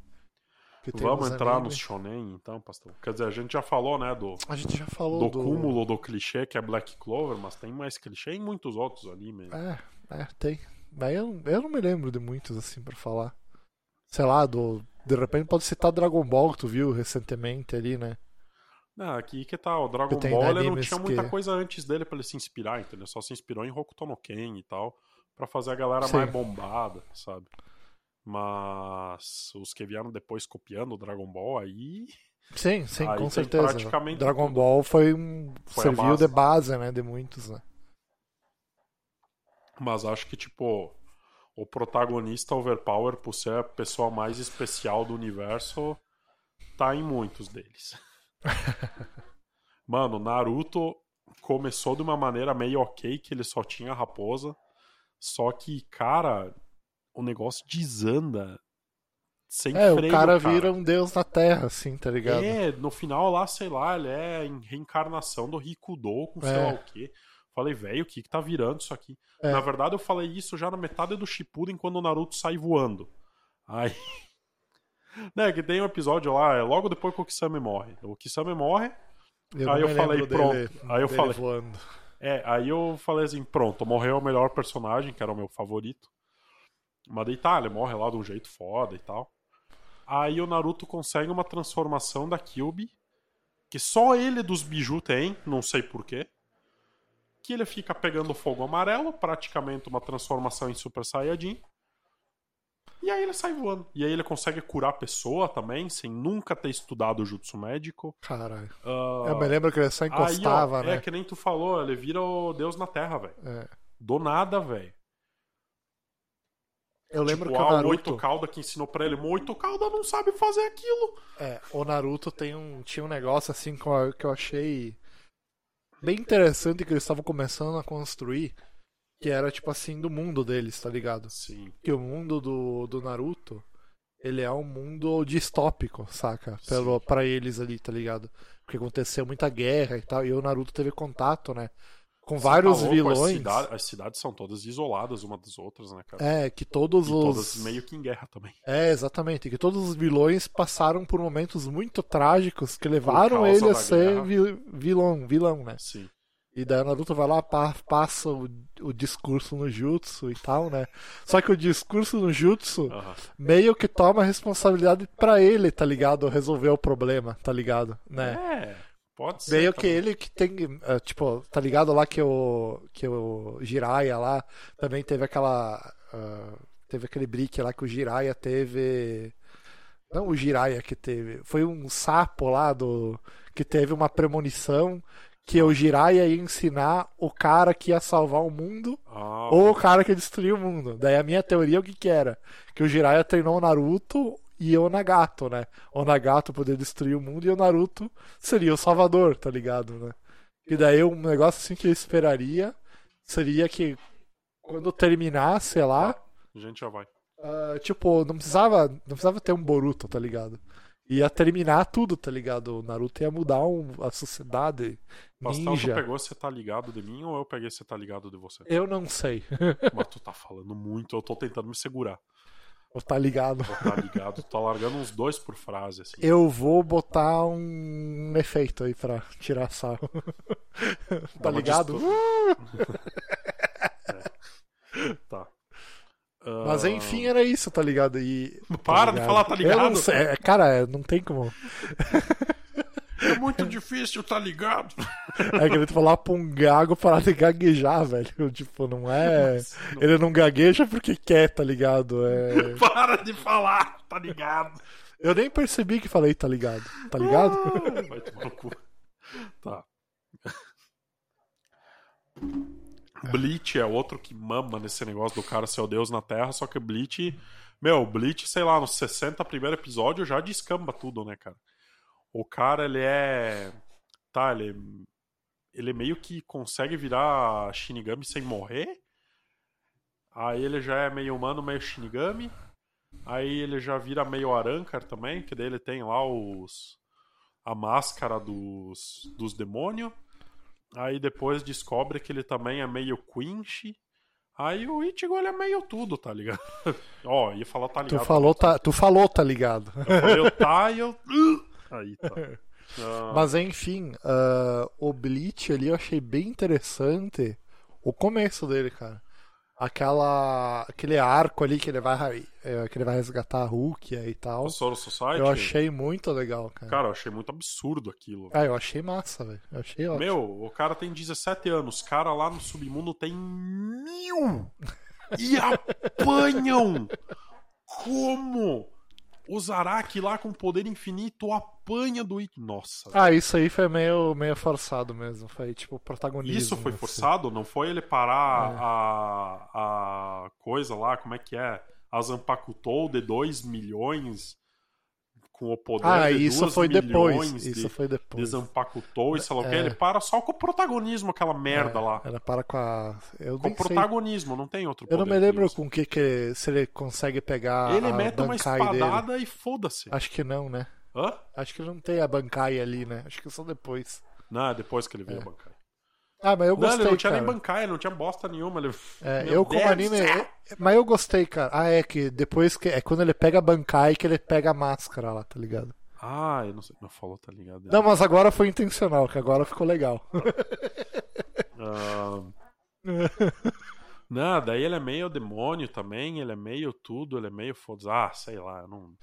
Vamos entrar animes. no shonen, então, pastor. Quer dizer, a gente já falou, né, do, A gente já falou do do. cúmulo do clichê que é Black Clover, mas tem mais clichê em muitos outros animes. É, é, tem. Mas eu, eu não me lembro de muitos, assim, pra falar. Sei lá, do. De repente pode citar Dragon Ball que tu viu recentemente ali, né? Não, aqui que tá, o Dragon Ball ele não tinha muita que- coisa antes dele pra ele se inspirar, entendeu? Só se inspirou em Hokuto no Ken e tal, pra fazer a galera Sim. mais bombada, sabe? Mas os que vieram depois copiando o Dragon Ball aí, Sim, sim, Aí com certeza. praticamente Dragon. Ball foi um. Foi serviu de base, né? De muitos, né? mas acho que tipo o protagonista overpower por ser a pessoa mais especial do universo tá em muitos deles. <laughs> Mano, Naruto começou de uma maneira meio ok, que ele só tinha raposa. Só que, cara, o negócio desanda sem É, freio, o cara vira um deus na terra, assim, tá ligado? É, no final lá, sei lá, ele é reencarnação do Rikudo com sei É. lá o quê. Falei, velho, o que que tá virando isso aqui? É. Na verdade, eu falei isso já na metade do Shippuden, quando o Naruto sai voando. Aí... <laughs> né, que tem um episódio lá, é logo depois que o Kisame morre. O Kisame morre, Eu Aí eu falei, pronto. dele- Aí eu falei. voando. É, aí eu falei assim, pronto, morreu o melhor personagem, que era o meu favorito. Mas daí tá, ele morre lá de um jeito foda e tal. Aí o Naruto consegue uma transformação da Kyuubi, que só ele dos biju tem, não sei porquê. Que ele fica pegando fogo amarelo, praticamente uma transformação em Super Saiyajin. E aí ele sai voando. E aí ele consegue curar a pessoa também, sem nunca ter estudado o jutsu médico. Caralho. Ah, Eu me lembro que ele só encostava, aí, ó, né? É que nem tu falou, ele vira o Deus na Terra, velho. É. Do nada, velho. Eu lembro tipo, que o ah, o Naruto. Oito Calda que ensinou pra ele, o Oito Calda não sabe fazer aquilo. É, o Naruto tem um, tinha um negócio assim que eu, que eu achei bem interessante que eles estavam começando a construir, que era tipo assim do mundo deles, tá ligado? Sim. Que o mundo do, do Naruto, ele é um mundo distópico, saca? Pelo, pra eles ali, tá ligado? Porque aconteceu muita guerra e tal, e o Naruto teve contato, né? Com vários Tá louco, As, vilões. cida- as cidades são todas isoladas uma das outras, né, cara? É, que todos e os. todas meio que em guerra também. É, exatamente. Que todos os vilões passaram por momentos muito trágicos que levaram ele a ser guerra. vi- vilão, vilão, né? Sim. E daí o Naruto vai lá, pa- passa o, o discurso no jutsu e tal, né? Só que o discurso no jutsu meio que toma a responsabilidade pra ele, tá ligado? Resolver o problema, tá ligado? Né? É, pode ser. Meio que também. ele que tem, é, tipo, tá ligado lá que o que o Jiraiya lá também teve aquela ah, teve aquele brick lá que o Jiraiya teve não o Jiraiya que teve, foi um sapo lá do que teve uma premonição que o Jiraiya ia ensinar o cara que ia salvar o mundo Ah, ou o cara que destruiu o mundo. Daí a minha teoria o que que era? Que o Jiraiya treinou o Naruto e o Nagato, né? O Nagato poder destruir o mundo e o Naruto seria o salvador, tá ligado, né? E daí um negócio assim que eu esperaria seria que quando terminasse, sei lá, a gente já vai. ah, tipo, não precisava, não precisava ter um Boruto, tá ligado? ia terminar tudo, tá ligado? O Naruto ia mudar um- a sociedade Pastel, tu ninja. pegou você tá ligado de mim ou eu peguei você tá ligado de você? Eu não sei. <laughs> Mas tu tá falando muito, eu tô tentando me segurar. Ou tá ligado? Tu tá ligado, tá largando uns dois por frase, assim. Eu vou botar um efeito aí pra tirar sarro. tá ligado? <laughs> Tá. Mas Ah, enfim, era isso, tá ligado? E. Para de falar, tá Eu não ligado? sei, é, cara, é, não tem como. <laughs> É muito difícil, tá ligado? É que ele falar pra um gago parar de gaguejar, velho. <laughs> Tipo, não é. Ele não gagueja porque quer, tá ligado? É... <laughs> Para de falar, tá ligado? Eu nem percebi que falei, tá ligado? Tá ligado? Ah, <laughs> Vai tomar no cu. Tá. Bleach é outro que mama nesse negócio do cara ser o deus na Terra, só que Bleach, meu, Bleach, sei lá, nos 60 primeiro episódio já descamba tudo, né, cara? O cara, ele é. Tá, ele. Ele meio que consegue virar Shinigami sem morrer. Aí ele já é meio humano, meio Shinigami. Aí ele já vira meio Arankar também, que daí ele tem lá os. a máscara dos, dos demônios. Aí depois descobre que ele também é meio Quinch. Aí o Ichigo ele é meio tudo, tá ligado? <laughs> Ó, ia falar tá ligado. Tu falou, tá, tu falou, tá ligado? Eu falei, tá e eu. Aí tá. <laughs> Ah, Mas enfim, ah, o Bleach ali eu achei bem interessante o começo dele, cara. Aquela, aquele arco ali que ele vai, é, que ele vai resgatar a Rukia e tal. o Soro Society. Eu achei muito legal, cara. Cara, eu achei muito absurdo aquilo. Ah, eu achei massa, velho. Eu achei ótimo. Meu, o cara tem 17 anos, os caras lá no submundo tem mil <laughs> e apanham! Como? O Zaraki lá com poder infinito apanha do Ikki. Nossa. Ah, isso aí foi meio, meio forçado mesmo. Foi tipo protagonismo. Isso foi assim. forçado? Não foi ele parar a, a coisa lá, como é que é? A Zanpakutou de 2 milhões com o poder Ah, de isso 2 foi depois. milhões Isso de, foi de depois. Zanpakutou e sei lá o que. É. Ele para só com o protagonismo, aquela merda É, lá. Ela para com a. Eu Com sei. protagonismo, não tem outro Eu não me lembro com o que, que se ele consegue pegar. Ele a mete uma Bankai dele. espadada e foda-se. Acho que não, né? Hã? Acho que não tem a Bankai ali, né? Acho que só depois. Não, é depois que ele veio a Bankai. Ah, mas eu Não, gostei, ele não tinha cara. nem Bankai, ele não tinha bosta nenhuma. Ele... É, Meu eu como Deus anime. céu! é- Mas eu gostei, cara. Ah, é que depois que. É quando ele pega a Bankai que ele pega a máscara lá, tá ligado? Ah, eu não sei. Não falou, tá ligado? Não, mas agora foi intencional, que agora ficou legal. Ah, Não, daí ele é meio demônio também, ele é meio tudo, ele é meio foda Ah, sei lá, eu não,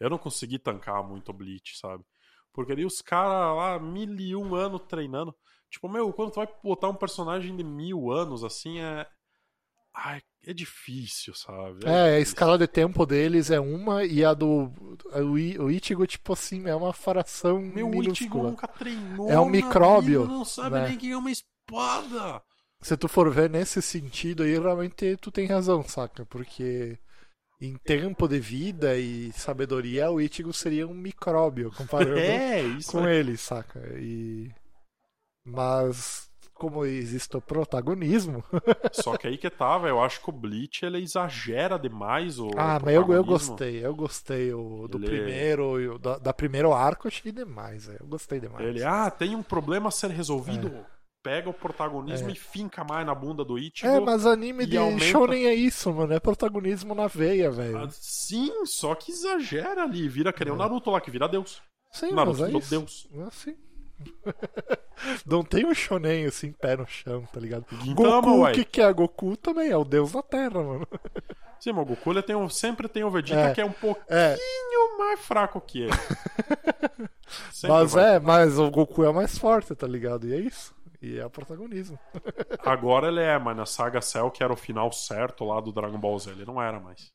eu não consegui tancar muito o Bleach, sabe? Porque ali os caras lá, mil e um anos treinando. Tipo, meu, quando tu vai botar um personagem de mil anos assim, é. Ai, é difícil, sabe? É, a difícil. escala de tempo deles é uma e a do. O, o Ichigo, tipo assim, é uma fração Meu, o Ichigo nunca treinou. É um micróbio, não sabe né? nem que é uma espada. Se tu for ver nesse sentido aí, realmente tu tem razão, saca? Porque em tempo de vida e sabedoria, o Ichigo seria um micróbio comparando <laughs> É, com é. ele, saca? E... Mas como existe o protagonismo. <laughs> Só que aí que tava, eu acho que o Bleach ele exagera demais o. ah, mas eu, eu gostei, eu gostei o, do Ele- primeiro, e o da, da primeiro arco, eu achei demais, é, eu gostei demais. Ele, ah, tem um problema a ser resolvido. É. Pega o protagonismo e finca mais na bunda do Ichigo. É, mas anime de aumenta- shonen é isso, mano, é protagonismo na veia, velho. Ah, Sim, só que exagera ali. Vira que nem o Naruto lá, que vira Deus. Sim, Naruto mas é virou isso. Deus. É Assim. <laughs> Não tem um shonen assim, pé no chão, tá ligado? Gintama, Goku, o que, que é? Goku também é o deus da terra, mano. <laughs> Sim, mas o Goku ele tem um- sempre tem o Vegeta É. que é um pouquinho É, mais fraco que ele. <laughs> Mas vai. é, mas o Goku é mais forte, tá ligado? E é isso. E é o protagonismo. Agora ele é, mas na saga Cell, que era o final certo lá do Dragon Ball Z, ele não era mais.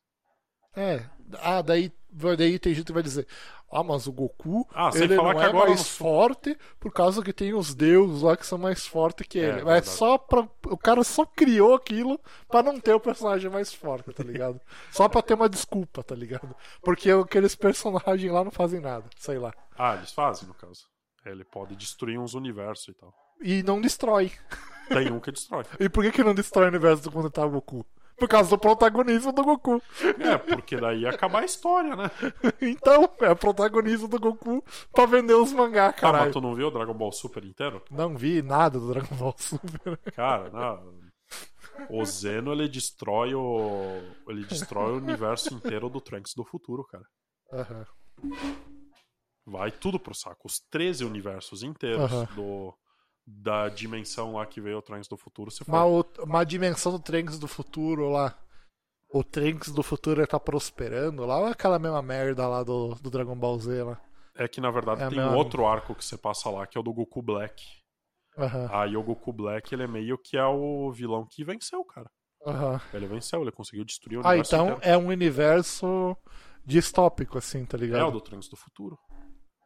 É. Ah, daí, daí tem gente que vai dizer: Ah, mas o Goku Ah, ele não é mais no- forte por causa que tem os deuses lá que são mais fortes que É, ele. Mas é só pra. O cara só criou aquilo pra não ter o personagem mais forte, tá ligado? <laughs> só pra ter uma desculpa, tá ligado? Porque aqueles personagens lá não fazem nada, sei lá. Ah, eles fazem, no caso. Ele pode destruir uns universos e tal. E não destrói. Tem um que destrói. <laughs> E por que, que não destrói o universo quando tá o Goku? Por causa do protagonismo do Goku. É, porque daí ia acabar a história, né? <laughs> Então, é protagonismo do Goku pra vender os mangá, Ah, caralho. mas tu não viu o Dragon Ball Super inteiro? Não vi nada do Dragon Ball Super. <laughs> Cara, não. O Zeno, ele destrói o. Ele destrói o universo inteiro do Trunks do futuro, cara. Aham. Vai tudo pro saco. Os 13 universos inteiros Aham. do, da dimensão lá que veio o Trunks do futuro. Se for... Mas o- uma dimensão do Trunks do futuro lá. O Trunks do futuro tá prosperando lá ou é aquela mesma merda lá do, do Dragon Ball Z lá? É que na verdade É tem meu outro arco que você passa lá, que é o do Goku Black. Aham. Aí o Goku Black, ele é meio que é o vilão que venceu, cara. Aham. Ele venceu, ele conseguiu destruir o Ah, universo então inteiro. é um universo distópico, assim, tá ligado? É o do Trunks do futuro.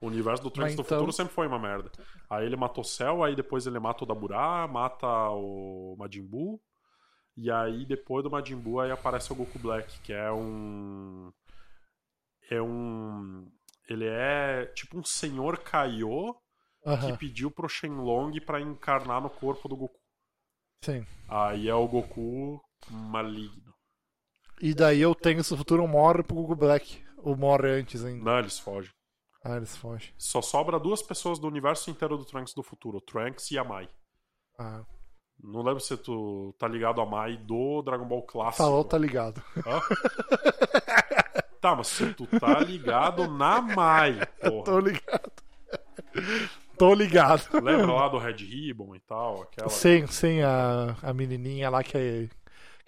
O universo do Trunks do então- futuro sempre foi uma merda. Aí ele mata o Cell, aí depois ele mata o Daburá, mata o Majin Buu. E aí depois do Majin Buu aí aparece o Goku Black, que é um é um ele é tipo um senhor Kaiô que pediu pro Shenlong pra encarnar no corpo do Goku. sim. Aí é o Goku maligno. E daí eu tenho esse futuro morre pro Google Black. Ou morre antes ainda. Não, eles fogem. Ah, eles fogem. Só sobra duas pessoas do universo inteiro do Trunks do futuro, Trunks e a Mai. Ah, Não lembro se tu tá ligado a Mai do Dragon Ball clássico. falou, tá ligado. Hã? <laughs> tá, mas se tu tá ligado na Mai, Tô porra. ligado. Tô ligado. Lembra lá do Red Ribbon e tal? Aquela... Sim, sim, a, a menininha lá que é.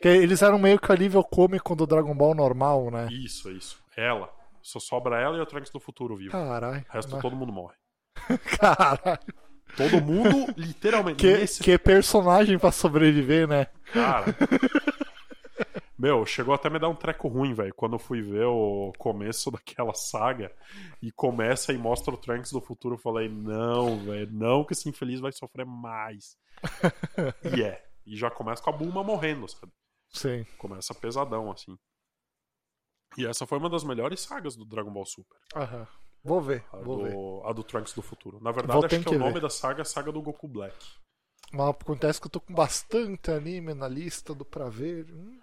Que eles eram meio que a nível cômico do Dragon Ball normal, né? Isso, isso. Ela. Só sobra ela e o Trunks do futuro vivo. Caralho. O resto né? todo mundo morre. <laughs> Caralho. Todo mundo, literalmente. Que, nesse que personagem pra sobreviver, né? Cara. <laughs> Meu, chegou até a me dar um treco ruim, velho, quando eu fui ver o começo daquela saga e começa e mostra o Trunks do futuro. Eu falei, não, velho, não que esse infeliz vai sofrer mais. <laughs> e é. E já começa com a Bulma morrendo, sabe? Sim. Começa pesadão, assim. E essa foi uma das melhores sagas do Dragon Ball Super. Aham. Vou ver, A, vou ver. do, a do Trunks do futuro. Na verdade, Vou acho que, que o nome ver. da saga é a saga do Goku Black. Mas acontece que eu tô com bastante anime na lista do pra ver. Hum,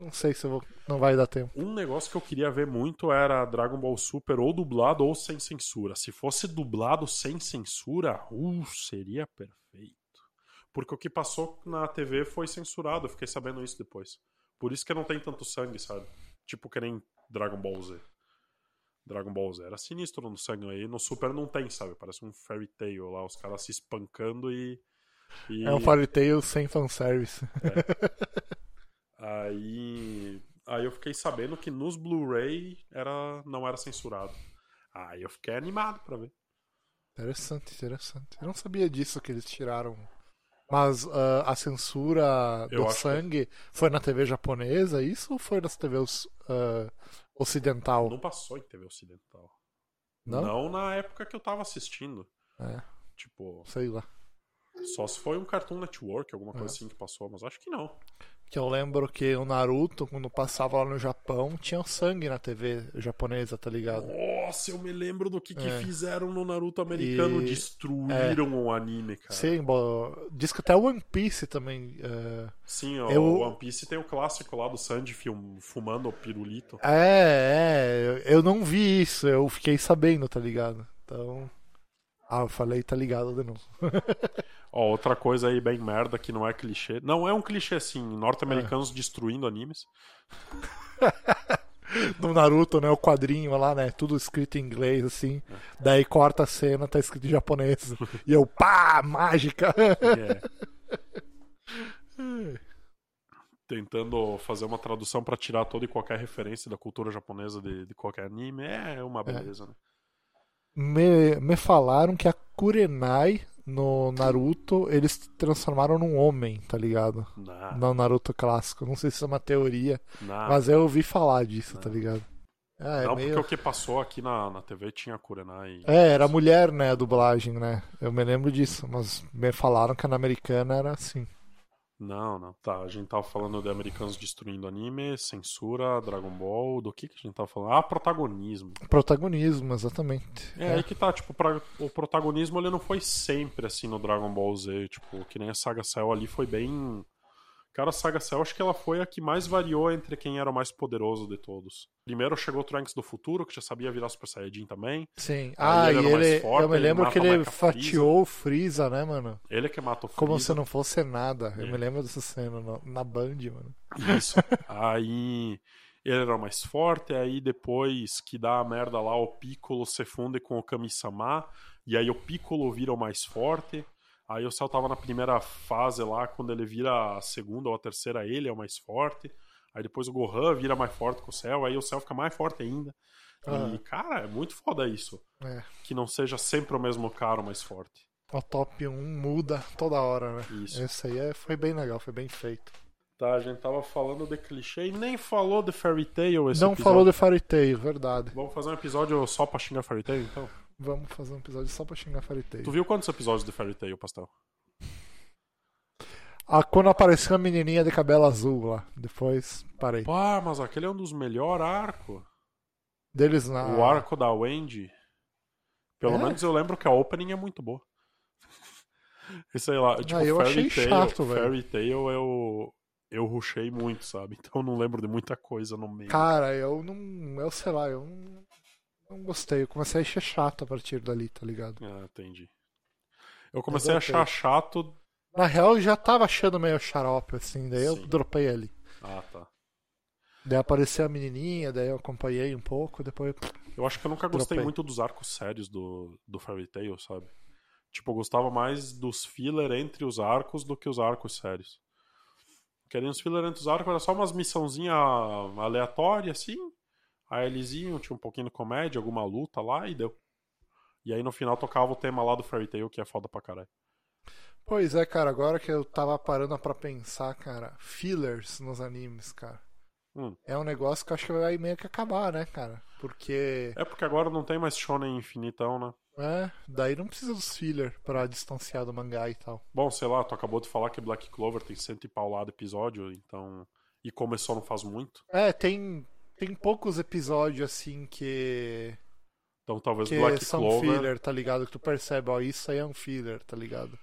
Não sei se eu vou. Não vai dar tempo. Um negócio que eu queria ver muito era Dragon Ball Super ou dublado ou sem censura. Se fosse dublado sem censura, uh, seria perfeito. Porque o que passou na TV foi censurado, eu fiquei sabendo isso depois. Por isso que não tem tanto sangue, sabe? Tipo que nem Dragon Ball Z. Dragon Ball Z era sinistro no sangue aí, no Super não tem, sabe? Parece um fairy tale lá, os caras se espancando e. e- É um Fairy Tail sem fanservice. Aí, aí eu fiquei sabendo que nos Blu-ray era, não era censurado. Aí eu fiquei animado pra ver. Interessante, interessante. Eu não sabia disso que eles tiraram. Mas ah, a censura Eu do que- sangue foi na TV japonesa, isso ou foi nas TV os- ah, ocidental? Não passou em TV ocidental. Não? na época que eu tava assistindo. É, Tipo, sei lá. só se foi um Cartoon Network, alguma coisa É. assim que passou, mas acho que não. Que eu lembro que o Naruto, quando passava lá no Japão, tinha sangue na TV japonesa, tá ligado? Nossa, eu me lembro do que, que É. fizeram no Naruto americano. E- Destruíram o anime, cara. Sim, bo... diz que até o One Piece também. ah, Sim, ó, Eu- o One Piece tem o clássico lá do Sanji fumando o pirulito. É, é, eu não vi isso, eu fiquei sabendo, tá ligado? Então. Ah, eu falei, tá ligado de novo. <laughs> Ó, outra coisa aí bem merda que não é clichê. Não, é um clichê assim, norte-americanos É. destruindo animes. <laughs> No Naruto, né? O quadrinho lá, né? Tudo escrito em inglês, assim. Daí corta a cena, tá escrito em japonês. <laughs> e eu, pá, mágica! É. Tentando fazer uma tradução pra tirar toda e qualquer referência da cultura japonesa de, de qualquer anime é uma beleza, né? Me, me falaram que a Kurenai no Naruto eles transformaram num homem, tá ligado? Nah, No Naruto clássico. Não sei se isso é uma teoria, mas eu ouvi falar disso, tá ligado? É, é não, meio... porque o que passou aqui na, na TV tinha Kurenai. É, era mulher, né, a dublagem, né? Eu me lembro disso, mas me falaram que na americana era assim. Não, não. Tá, a gente tava falando de americanos destruindo anime, censura, Dragon Ball. Do que que a gente tava falando? Ah, protagonismo. Protagonismo, exatamente. É, aí que tá, tipo, pra- o protagonismo ele não foi sempre assim no Dragon Ball Z, tipo, que nem a saga Cell ali foi bem Cara, a Saga Cell acho que ela foi a que mais variou entre quem era o mais poderoso de todos. Primeiro chegou o Trunks do futuro, que já sabia virar Super Saiyajin também. Sim. Aí Ah, ele e ele. forte, eu me ele lembro que mata ele fatiou o Freeza, né, mano? Ele é que mata o Freeza. Como se não fosse nada. Eu É. me lembro dessa cena no- na Band, mano. Isso. aí ele era o mais forte, aí depois que dá a merda lá, o Piccolo se funde com o Kami-sama, e aí o Piccolo vira o mais forte. Aí o Cell tava na primeira fase lá, quando ele vira a segunda ou a terceira, ele é o mais forte. Aí depois o Gohan vira mais forte que o Cell, aí o Cell fica mais forte ainda. E, cara, é muito foda isso. É. Que não seja sempre o mesmo cara o mais forte. O top 1 muda toda hora, né? Isso. Esse aí é- foi bem legal, foi bem feito. Tá, a gente tava falando de clichê e nem falou de Fairy Tail esse não episódio. falou de Fairy Tail, verdade. Vamos fazer um episódio só pra xingar Fairy Tail, então? Vamos fazer um episódio só pra xingar Fairy Tail. Tu viu quantos episódios de Fairy Tail, Pastel? Ah, quando apareceu a menininha de cabelo azul lá, depois parei. Pá, mas aquele é um dos melhores arcos. Deles na. O arco da Wendy. Pelo É? menos eu lembro que a opening é muito boa. <laughs> E sei lá, tipo, eu Fairy achei Tail, chato, velho. Fairy Tail eu, eu rushei muito, sabe? <laughs> Então eu não lembro de muita coisa no meio. Cara, eu não. Eu sei lá, eu não, não gostei. Eu comecei a achar chato a partir dali, tá ligado? Ah, entendi. Eu comecei a Exatamente. achar chato. Na real, eu já tava achando meio xarope, assim, daí eu Sim. dropei ali. Ah, tá. Daí apareceu a menininha, daí eu acompanhei um pouco, depois. Eu acho que eu nunca gostei Dropei. muito dos arcos sérios do, do Fairy Tail, sabe? Tipo, eu gostava mais dos filler entre os arcos do que os arcos sérios. Querendo os filler entre os arcos era só umas missãozinhas aleatórias, assim. Aí eles iam, tinha um pouquinho de comédia, alguma luta lá e deu. E aí no final tocava o tema lá do Fairy Tail, que é foda pra caralho. Pois é, cara, agora que eu tava parando pra pensar, cara, fillers nos animes, cara. Hum. É um negócio que eu acho que vai meio que acabar, né, cara? Porque. É porque agora não tem mais shonen infinitão, né? É, daí não precisa dos filler pra distanciar do mangá e tal. Bom, sei lá, tu acabou de falar que Black Clover tem cento e paulado episódio, então... E começou não faz muito. É, tem. Tem poucos episódios assim que. Então talvez que Black são Clover... filler, tá ligado? Que tu percebe, ó, isso aí é um filler, tá ligado?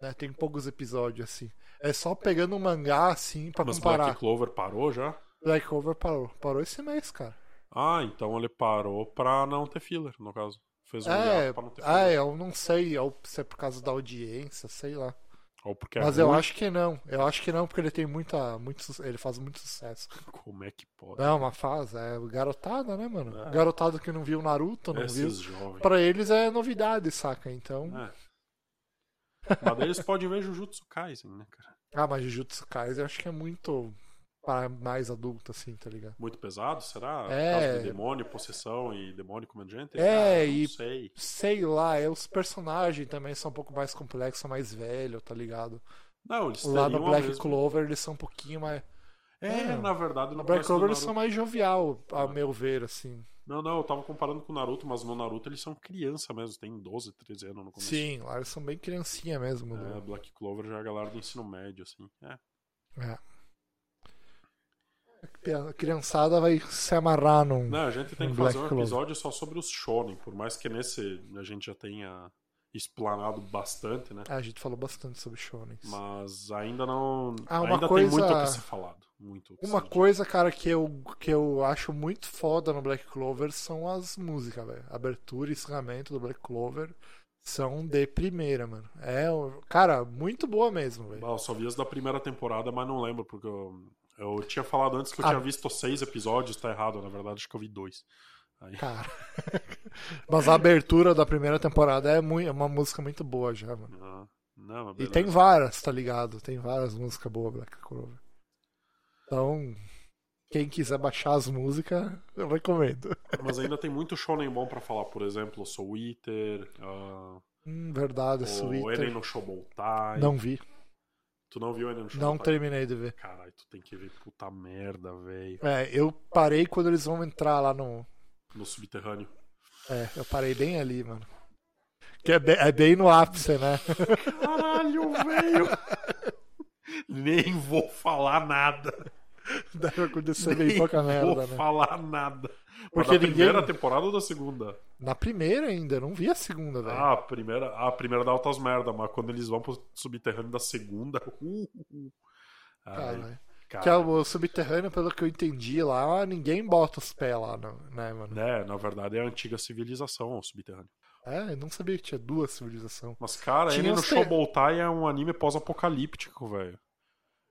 Né, tem poucos episódios assim. É só pegando um mangá assim pra Mas comparar. Black Clover parou já? Black Clover parou. Parou esse mês, cara. Ah, então ele parou pra não ter filler, no caso. Fez um É, pra não ter ah, filler. eu não sei, se é por causa da audiência, sei lá. É Mas eu ruim. acho que não. Eu acho que não, porque ele tem muita. Muito, ele faz muito sucesso. Como é que pode? Não, uma fase, é garotada, né, mano? É. Garotada que não viu Naruto, não viu. Esses jovens. Pra eles é novidade, saca? Então. É. Mas eles podem ver Jujutsu Kaisen, né, cara? Ah, mas Jujutsu Kaisen eu acho que é muito para mais adulto, assim, tá ligado? Muito pesado, será? É. de demônio, possessão e demônio comendo gente? É, Ah, e- sei. Sei lá, é, os personagens também são um pouco mais complexos, mais velhos, tá ligado? Não, eles Lá no Black mesma- Clover eles são um pouquinho mais. É, É, na verdade, No Black Clover eles são mais jovial, a Ah. meu ver, assim. Não, não, eu tava comparando com o Naruto, mas no Naruto eles são criança mesmo, tem 12, 13 anos no começo. Sim, lá eles são bem criancinha mesmo. É, né? Black Clover já é a galera do ensino médio, assim. É. É. A criançada vai se amarrar num. Não, a gente tem Um que fazer Black um Clover. episódio só sobre os shonen, por mais que nesse a gente já tenha explanado bastante, né? Ah, a gente falou bastante sobre shonen. Mas ainda não. Ah, uma ainda coisa- tem muito o que ser falado. Muito Uma coisa, cara, que eu, que eu acho muito foda no Black Clover são as músicas, velho. Abertura e encerramento do Black Clover são de primeira, mano. É, cara, muito boa mesmo, dito. velho. Ah, eu só vi as da primeira temporada, mas não lembro, porque eu, eu tinha falado antes que eu Ah. tinha visto seis episódios, tá errado, na verdade, acho que eu vi dois. Aí, Cara. <laughs> Mas a abertura da primeira temporada é, muito, é uma música muito boa já, mano. ah, não, mas E tem várias, tá ligado? Tem várias músicas boas Black Clover. Então, quem quiser baixar as músicas, eu recomendo. <laughs> Mas ainda tem muito shonen bom pra falar, por exemplo, Soul Eater, ah, Hum, verdade, Eren Sweeter. no Shoboutai. Não vi. Tu não viu Eren no Não terminei de ver. Caralho, tu tem que ver puta merda, velho. É, eu parei quando eles vão entrar lá no. No subterrâneo. É, eu parei bem ali, mano. Que é bem, é bem no ápice, né? Caralho, velho. <laughs> Nem vou falar nada. <laughs> Deve acontecer bem pouca vou merda, né? falar nada. Porque da ninguém- primeira temporada ou da segunda? Na primeira ainda, eu não vi a segunda, velho. Ah, a primeira, a primeira dá altas merda, mas quando eles vão pro subterrâneo da segunda, <laughs> uh, uh, Aí, Caralho. cara, Que é o subterrâneo, pelo que eu entendi lá, ninguém bota os pés lá, não, né, mano? né, na verdade é a antiga civilização, o subterrâneo. É, eu não sabia que tinha duas civilizações. Mas, cara, Tinha ele no os te- Shobotai é um anime pós-apocalíptico, velho.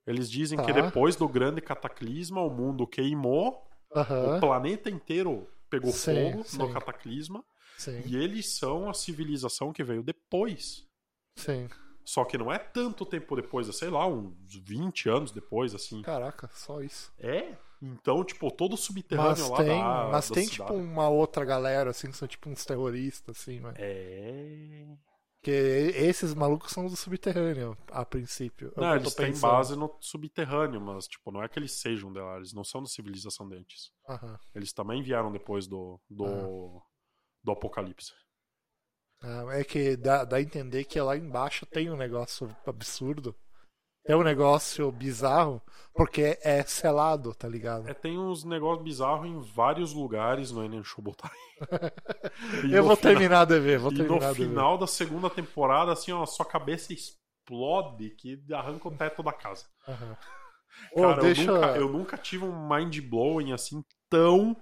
Eles dizem que Tá. depois do grande cataclisma, o mundo queimou, o Aham, planeta inteiro pegou Sim, fogo sim. no cataclisma, sim, e eles são a civilização que veio depois. sim. Só que não é tanto tempo depois, é, sei lá, uns 20 anos depois, assim. Caraca, só isso. É? Então, tipo, todo o subterrâneo Mas lá tem, da, mas da tem cidade. tipo uma outra galera, assim, que são tipo uns terroristas, assim, mano. É... Porque esses malucos são do subterrâneo, a princípio. É Não, eles têm base no subterrâneo, mas, tipo, não é que eles sejam de lá, eles não são da civilização de antes. Aham. Eles também vieram depois do, do, do apocalipse. Ah, É que dá, dá a entender que lá embaixo tem um negócio absurdo. É um negócio bizarro, porque é selado, tá ligado? É, tem uns negócios bizarros em vários lugares no Enen Shobotai. <laughs> E eu no vou final- terminar de ver, vou E terminar no de ver. final da segunda temporada, assim, ó, sua cabeça explode que arranca o teto da casa. <laughs> Ô, Cara, deixa... eu, nunca, eu nunca tive um mind blowing assim tão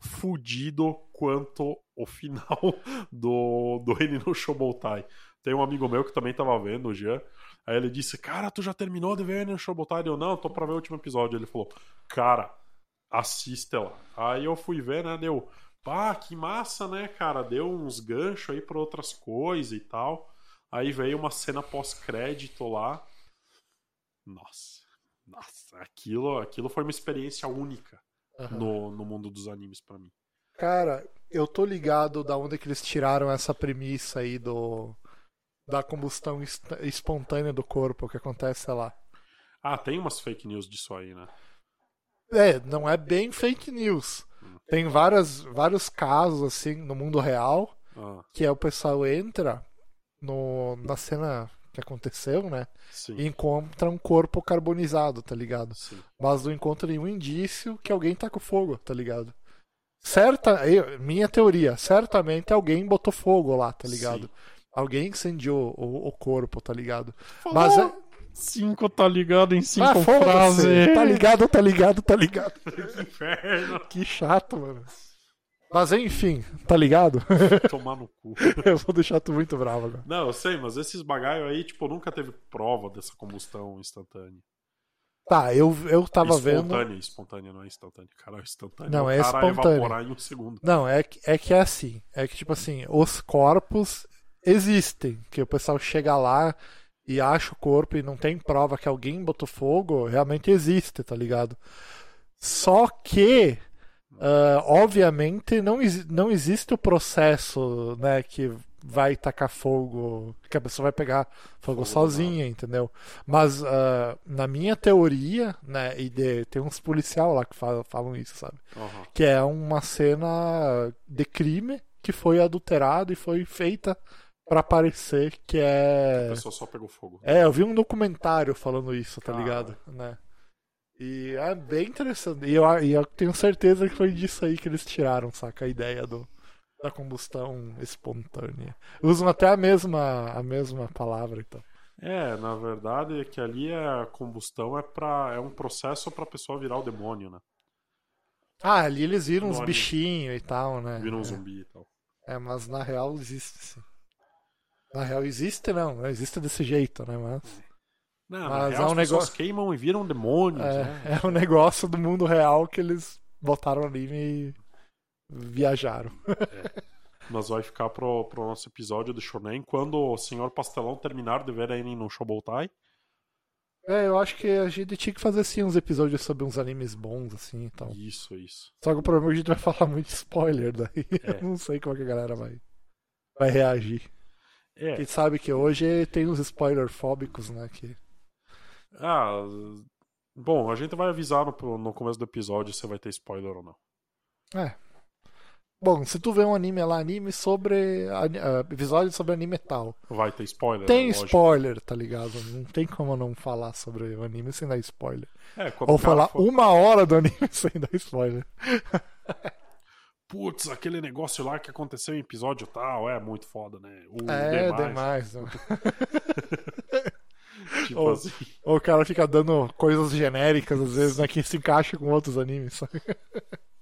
fudido quanto o final <laughs> do, do Eni no Shobotai. Tem um amigo meu que também tava vendo, o Jean. Aí ele disse: Cara, tu já terminou de ver no Shobotai? Eu, não, tô pra ver o último episódio. Ele falou: Cara, assiste lá. Aí eu fui ver, né? Deu, pá, que massa, né, cara? Deu uns ganchos aí pra outras coisas e tal. Aí veio uma cena pós-crédito lá. Nossa, nossa, aquilo, aquilo foi uma experiência única Aham. no, no mundo dos animes pra mim. Cara, eu tô ligado da onde que eles tiraram essa premissa aí do da combustão espontânea do corpo que acontece lá. Ah, tem umas fake news disso aí, né? É, não é bem fake news. Tem várias, vários casos assim no mundo real Ah, que é o pessoal entra no, na cena que aconteceu, né? sim, E encontra um corpo carbonizado, tá ligado? sim. Mas não encontra nenhum indício que alguém tá com fogo, tá ligado? Certa, eu- minha teoria, certamente alguém botou fogo lá, tá ligado? Sim. Alguém incendiou o, o corpo, tá ligado? Mas é... Cinco tá ligado em cinco Ah, foda-se! Tá ligado, tá ligado, tá ligado. <laughs> Que inferno. Que chato, mano. Mas enfim, tá ligado? <laughs> Tomar no cu. <laughs> Eu vou deixar tu muito bravo agora. Não, eu sei, mas esses bagaio aí, tipo, nunca teve prova dessa combustão instantânea. Tá, eu, eu tava vendo. espontânea, espontânea, não é instantânea. Cara, instantânea. Não, o é cara espontânea. evaporar em um segundo. Não, é que, é que é assim. É que, tipo assim, os corpos existem. Que o pessoal chega lá e acha o corpo e não tem prova que alguém botou fogo, realmente existe, tá ligado? Só que, ah, obviamente, não, não existe o processo, né, que vai tacar fogo, que a pessoa vai pegar fogo Fogo sozinha, entendeu? Mas ah, na minha teoria, né, e de- tem uns policial lá que falam, falam isso, sabe? Aham. que é uma cena de crime que foi adulterada e foi feita pra parecer que A é. pessoa só pegou fogo. É, eu vi um documentário falando isso, tá Caralho. ligado? Né? E é bem interessante. E eu, e eu tenho certeza que foi disso aí que eles tiraram, saca? A ideia do, da combustão espontânea. Usam até a mesma, a mesma palavra, então. É, na verdade é que ali a combustão é para é um processo pra pessoa virar o demônio, né? Ah, ali eles viram uns bichinhos e tal, né? Vira um é. zumbi e tal. É, mas na real existe sim. Na real existe não, não existe desse jeito, né? Mas Não, na Mas real, é um as pessoas negócio- queimam e viram demônios, né? é, é um negócio do mundo real que eles botaram ali e viajaram. Mas vai ficar pro, pro nosso episódio do Shonen quando o senhor Pastelão terminar de ver aí no Shobotai. É, eu acho que a gente tinha que fazer assim uns episódios sobre uns animes bons, assim e tal. Isso, isso. Só que o problema é que a gente vai falar muito spoiler daí. É. <laughs> Eu não sei como é que a galera vai, vai reagir. É. Quem sabe que hoje tem uns spoiler fóbicos, né? Que... Ah, bom, a gente vai avisar no, no começo do episódio se vai ter spoiler ou não. É. Bom, se tu vê um anime lá, anime sobre. ah, episódio sobre anime tal. Vai ter spoiler? Tem lógico. spoiler, tá ligado? Não tem como não falar sobre o anime sem dar spoiler. É, Ou falar for- uma hora do anime <laughs> sem dar spoiler. <laughs> Putz, aquele negócio lá que aconteceu em episódio tal, é muito foda, né? O é, demais. demais. né? <laughs> Tipo Ou- assim. Ou o cara fica dando coisas genéricas, às vezes, né, que se encaixa com outros animes, sabe?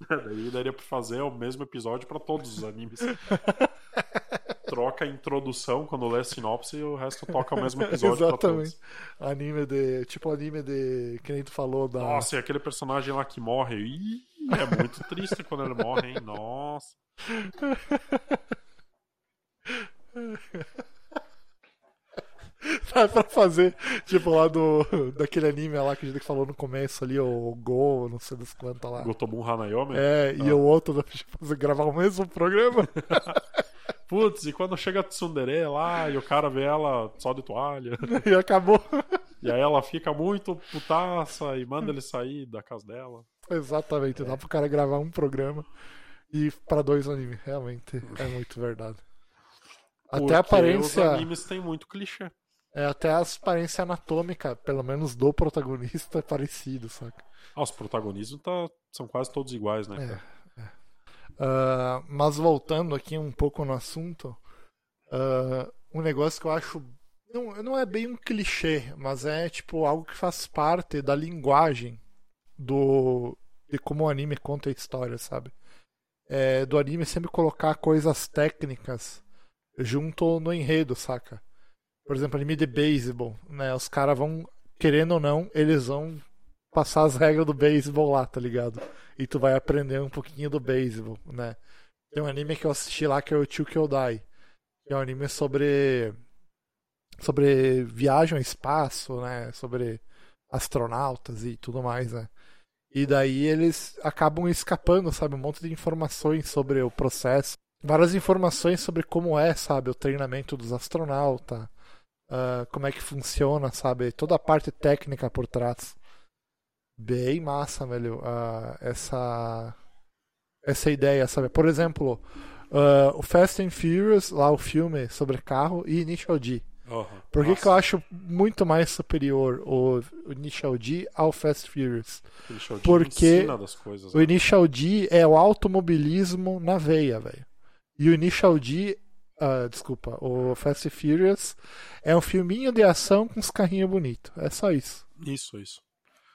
Daí daria pra fazer o mesmo episódio pra todos os animes. <laughs> Troca a introdução quando lê a sinopse e o resto toca o mesmo episódio pra Exatamente. todos. Anime de. Tipo anime de. Que nem tu falou da. Nossa, e aquele personagem lá que morre. Ih, é muito triste quando ele morre, hein? Nossa. Dá pra fazer, tipo, lá do. Daquele anime lá que a gente falou no começo ali, o Go, não sei das quantas lá. Gotobun Hanayomi? É, e Ah. o outro dá pra fazer, gravar o mesmo programa. <laughs> Putz, e quando chega a Tsundere lá e o cara vê ela só de toalha. <laughs> e acabou. E aí ela fica muito putaça e manda ele sair da casa dela. Exatamente, dá pro cara gravar um programa e pra dois animes. Realmente, é muito verdade. Até Porque a aparência. Os animes têm muito clichê. É, até a aparência anatômica, pelo menos do protagonista, é parecido, saca? Ah, os protagonistas tá, são quase todos iguais, né? É. cara? Ah, mas voltando aqui um pouco no assunto, ah, um negócio que eu acho. Não, não é bem um clichê, mas é tipo algo que faz parte da linguagem do de como o anime conta a história, sabe? É, do anime sempre colocar coisas técnicas junto no enredo, saca? Por exemplo, anime de beisebol, né? Os caras vão, querendo ou não, eles vão passar as regras do beisebol lá, tá ligado? E tu vai aprender um pouquinho do beisebol, né? Tem um anime que eu assisti lá que é o Two Kyodai, que é um anime sobre sobre viagem ao espaço, né? Sobre astronautas e tudo mais, né? E daí eles acabam escapando, sabe? Um monte de informações sobre o processo. Várias informações sobre como é, sabe? O treinamento dos astronautas. ah, como é que funciona, sabe? Toda a parte técnica por trás. Bem massa, velho. ah, essa, essa ideia, sabe? Por exemplo, ah, o Fast and Furious, lá o filme sobre carro, e Initial D. Por que, que eu acho muito mais superior o, o Initial D ao Fast Furious? porque coisas. O né? Initial D é o automobilismo na veia, velho. E o Initial D, ah, desculpa, o Fast Furious é um filminho de ação com uns carrinhos bonitos. É só isso, Isso, isso.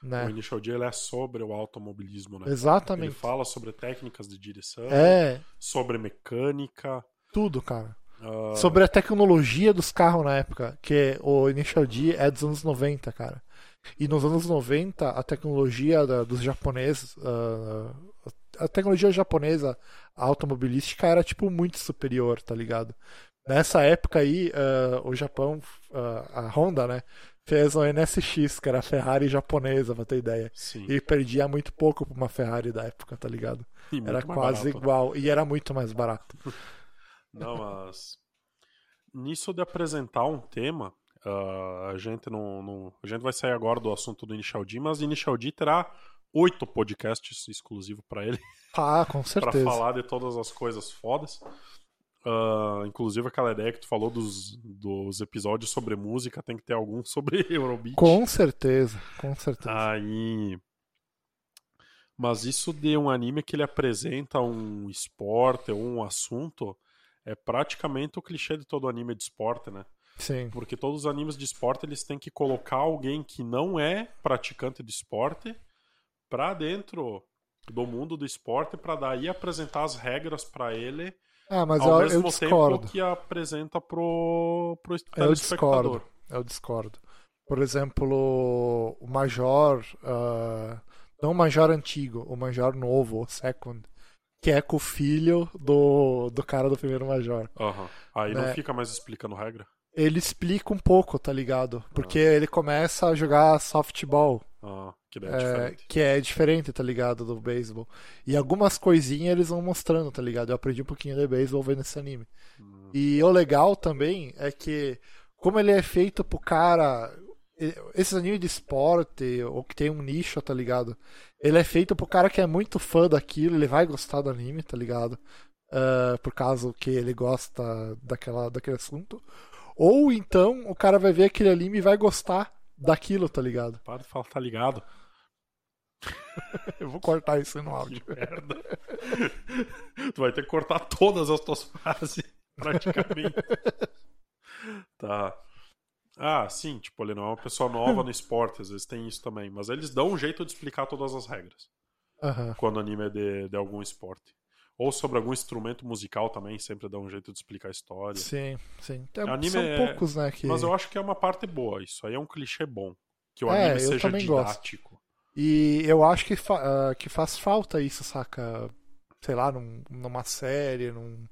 O né? Initial D ele é sobre o automobilismo, né? Ele Exatamente. fala sobre técnicas de direção, É, sobre mecânica. tudo, cara. Ah, Sobre a tecnologia dos carros na época, que o Initial D é dos anos 90, cara. E nos anos 90, a tecnologia da- dos japoneses, ah, a tecnologia japonesa automobilística era, tipo, muito superior, tá ligado? Nessa época aí, ah, o Japão, a Honda, né, fez o NSX, que era a Ferrari japonesa, pra ter ideia. Sim. E perdia muito pouco pra uma Ferrari da época, tá ligado? Era quase barato. igual, e era muito mais barato. <laughs> Não, mas nisso de apresentar um tema, ah, a gente não, não- a gente vai sair agora do assunto do Initial D, mas o Initial D terá oito podcasts exclusivos para ele Ah, <laughs> com para certeza. falar de todas as coisas fodas. Ah, inclusive aquela ideia que tu falou dos, dos episódios sobre música, tem que ter algum <laughs> sobre Eurobeat. Com certeza, com certeza. Aí. Mas isso de um anime que ele apresenta um esporte ou um assunto é praticamente o clichê de todo anime de esporte, né? Sim. Porque todos os animes de esporte eles têm que colocar alguém que não é praticante de esporte pra dentro do mundo do esporte pra daí apresentar as regras pra ele Ah, mas ao eu, eu mesmo discordo. tempo que apresenta pro, pro Eu discordo. Eu discordo. Por exemplo, o Major. ah, não o Major antigo, o Major novo, o Second. Que é com o filho do, do cara do primeiro Major. Aham. Aí não Né? fica mais explicando regra. Ele explica um pouco, tá ligado? Porque ele começa a jogar softball. Ah, que é, é, diferente. que é diferente, tá ligado? Do beisebol. E algumas coisinhas eles vão mostrando, tá ligado? Eu aprendi um pouquinho de beisebol vendo esse anime. Hum. E o legal também é que, como ele é feito pro cara. Esses animes de esporte, ou que tem um nicho, tá ligado? Ele é feito pro cara que é muito fã daquilo, ele vai gostar do anime, tá ligado? Ah, por causa que ele gosta daquela, daquele assunto. Ou então o cara vai ver aquele anime e vai gostar daquilo, tá ligado? Para de falar, tá ligado? <laughs> Eu vou cortar isso no áudio. Merda. <laughs> tu vai ter que cortar todas as tuas <laughs> frases, praticamente. tá. Ah, sim, tipo, ele não é uma pessoa nova no esporte, às vezes tem isso também. Mas eles dão um jeito de explicar todas as regras Aham. quando o anime é de, de algum esporte. Ou sobre algum instrumento musical também, sempre dá um jeito de explicar a história. Sim, sim. Tem- Anime são é- poucos, né? Que... Mas eu acho que é uma parte boa, isso aí é um clichê bom. Que o É, anime seja também gosto. didático. E eu acho que, fa- ah, que faz falta isso, saca? Sei lá, num- numa série, num,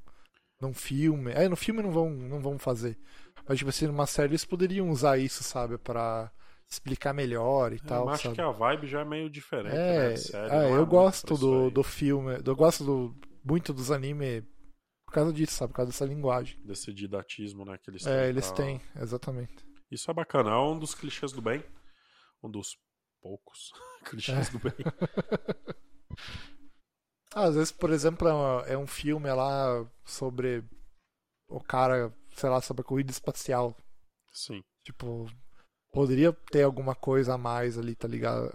num filme. É, no filme não vão, não vão fazer. Mas, tipo assim, numa série eles poderiam usar isso, sabe? Pra explicar melhor e É, tal, mas acho sabe? que a vibe já é meio diferente, É, né? série, é, é eu gosto do, do filme, eu gosto do, muito dos anime por causa disso, sabe? Por causa dessa linguagem. Desse didatismo, né, que eles têm. É, eles pra- têm, exatamente. Isso é bacana, é um dos clichês do bem. Um dos poucos <laughs> clichês do bem. <laughs> Ah, Às vezes, por exemplo, é uma- é um filme lá sobre o cara, sei lá, sobre a corrida espacial. Sim. Tipo, poderia ter alguma coisa a mais ali, tá ligado?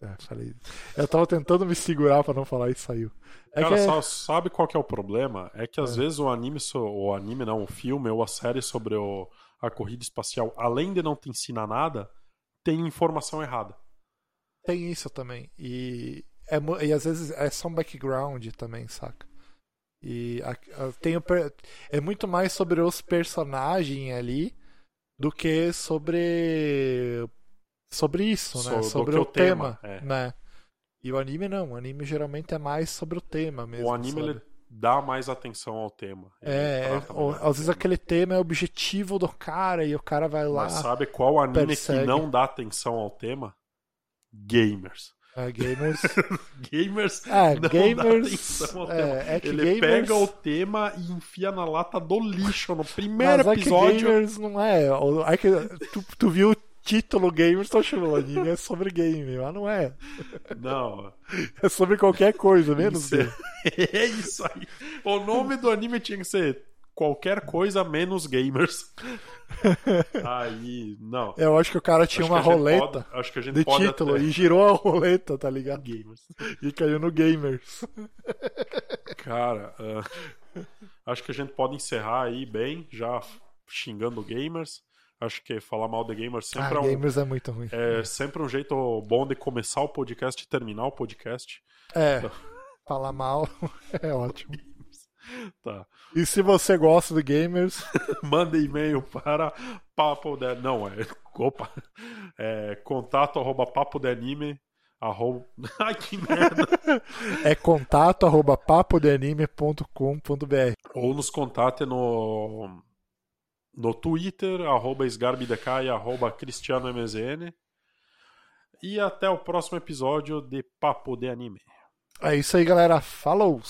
É, falei. Eu tava tentando me segurar pra não falar e saiu. É Cara, que é- só- sabe qual que é o problema? É que às É. vezes o anime, o anime não, o filme ou a série sobre o- a corrida espacial, além de não te ensinar nada, tem informação errada. tem isso também. E, é, e às vezes é só um background também, saca? E a- a- tem o é muito mais sobre os personagens ali do que sobre sobre isso, So- né? do Sobre o tema, tema, é. né? E o anime não, o anime geralmente é mais sobre o tema mesmo. o anime sabe? ele dá mais atenção ao tema. É, é, ou- às vezes aquele tema é objetivo do cara e o cara vai lá. Mas sabe qual anime persegue. que não dá atenção ao tema? Gamers. <laughs> É, gamers. Gamers É, gamers. é, Ele gamers. pega o tema e enfia na lata do lixo no primeiro Mas é episódio. gamers não é. o- É que tu, tu viu o título gamers, tu achando o anime é sobre game, mas não é. Não, É sobre qualquer coisa, menos Isso é- <laughs> é isso aí. O nome do anime tinha que ser qualquer coisa menos gamers. <laughs> Aí, não. Eu acho que o cara tinha Acho uma roleta pode- acho que a gente de título até- e girou a roleta, tá ligado? Gamers. E caiu no gamers. Cara, ah, acho que a gente pode encerrar aí bem, já xingando gamers. Acho que falar mal de gamers sempre Ah, é, um, gamers é muito ruim. é sempre um jeito bom de começar o podcast e terminar o podcast. É, falar mal <laughs> é ótimo. <laughs> Tá. E se você gosta de gamers, <laughs> Manda e-mail para papo de... Não, é. Opa! É contato arroba papo de anime. Arroba... <laughs> Ai, que merda! é contato arroba papodeanime.com.br. Ou nos contate no. No Twitter, arroba SgarbiDK e arroba CristianoMZN. E até o próximo episódio de Papo de Anime. É isso aí, galera. Falou!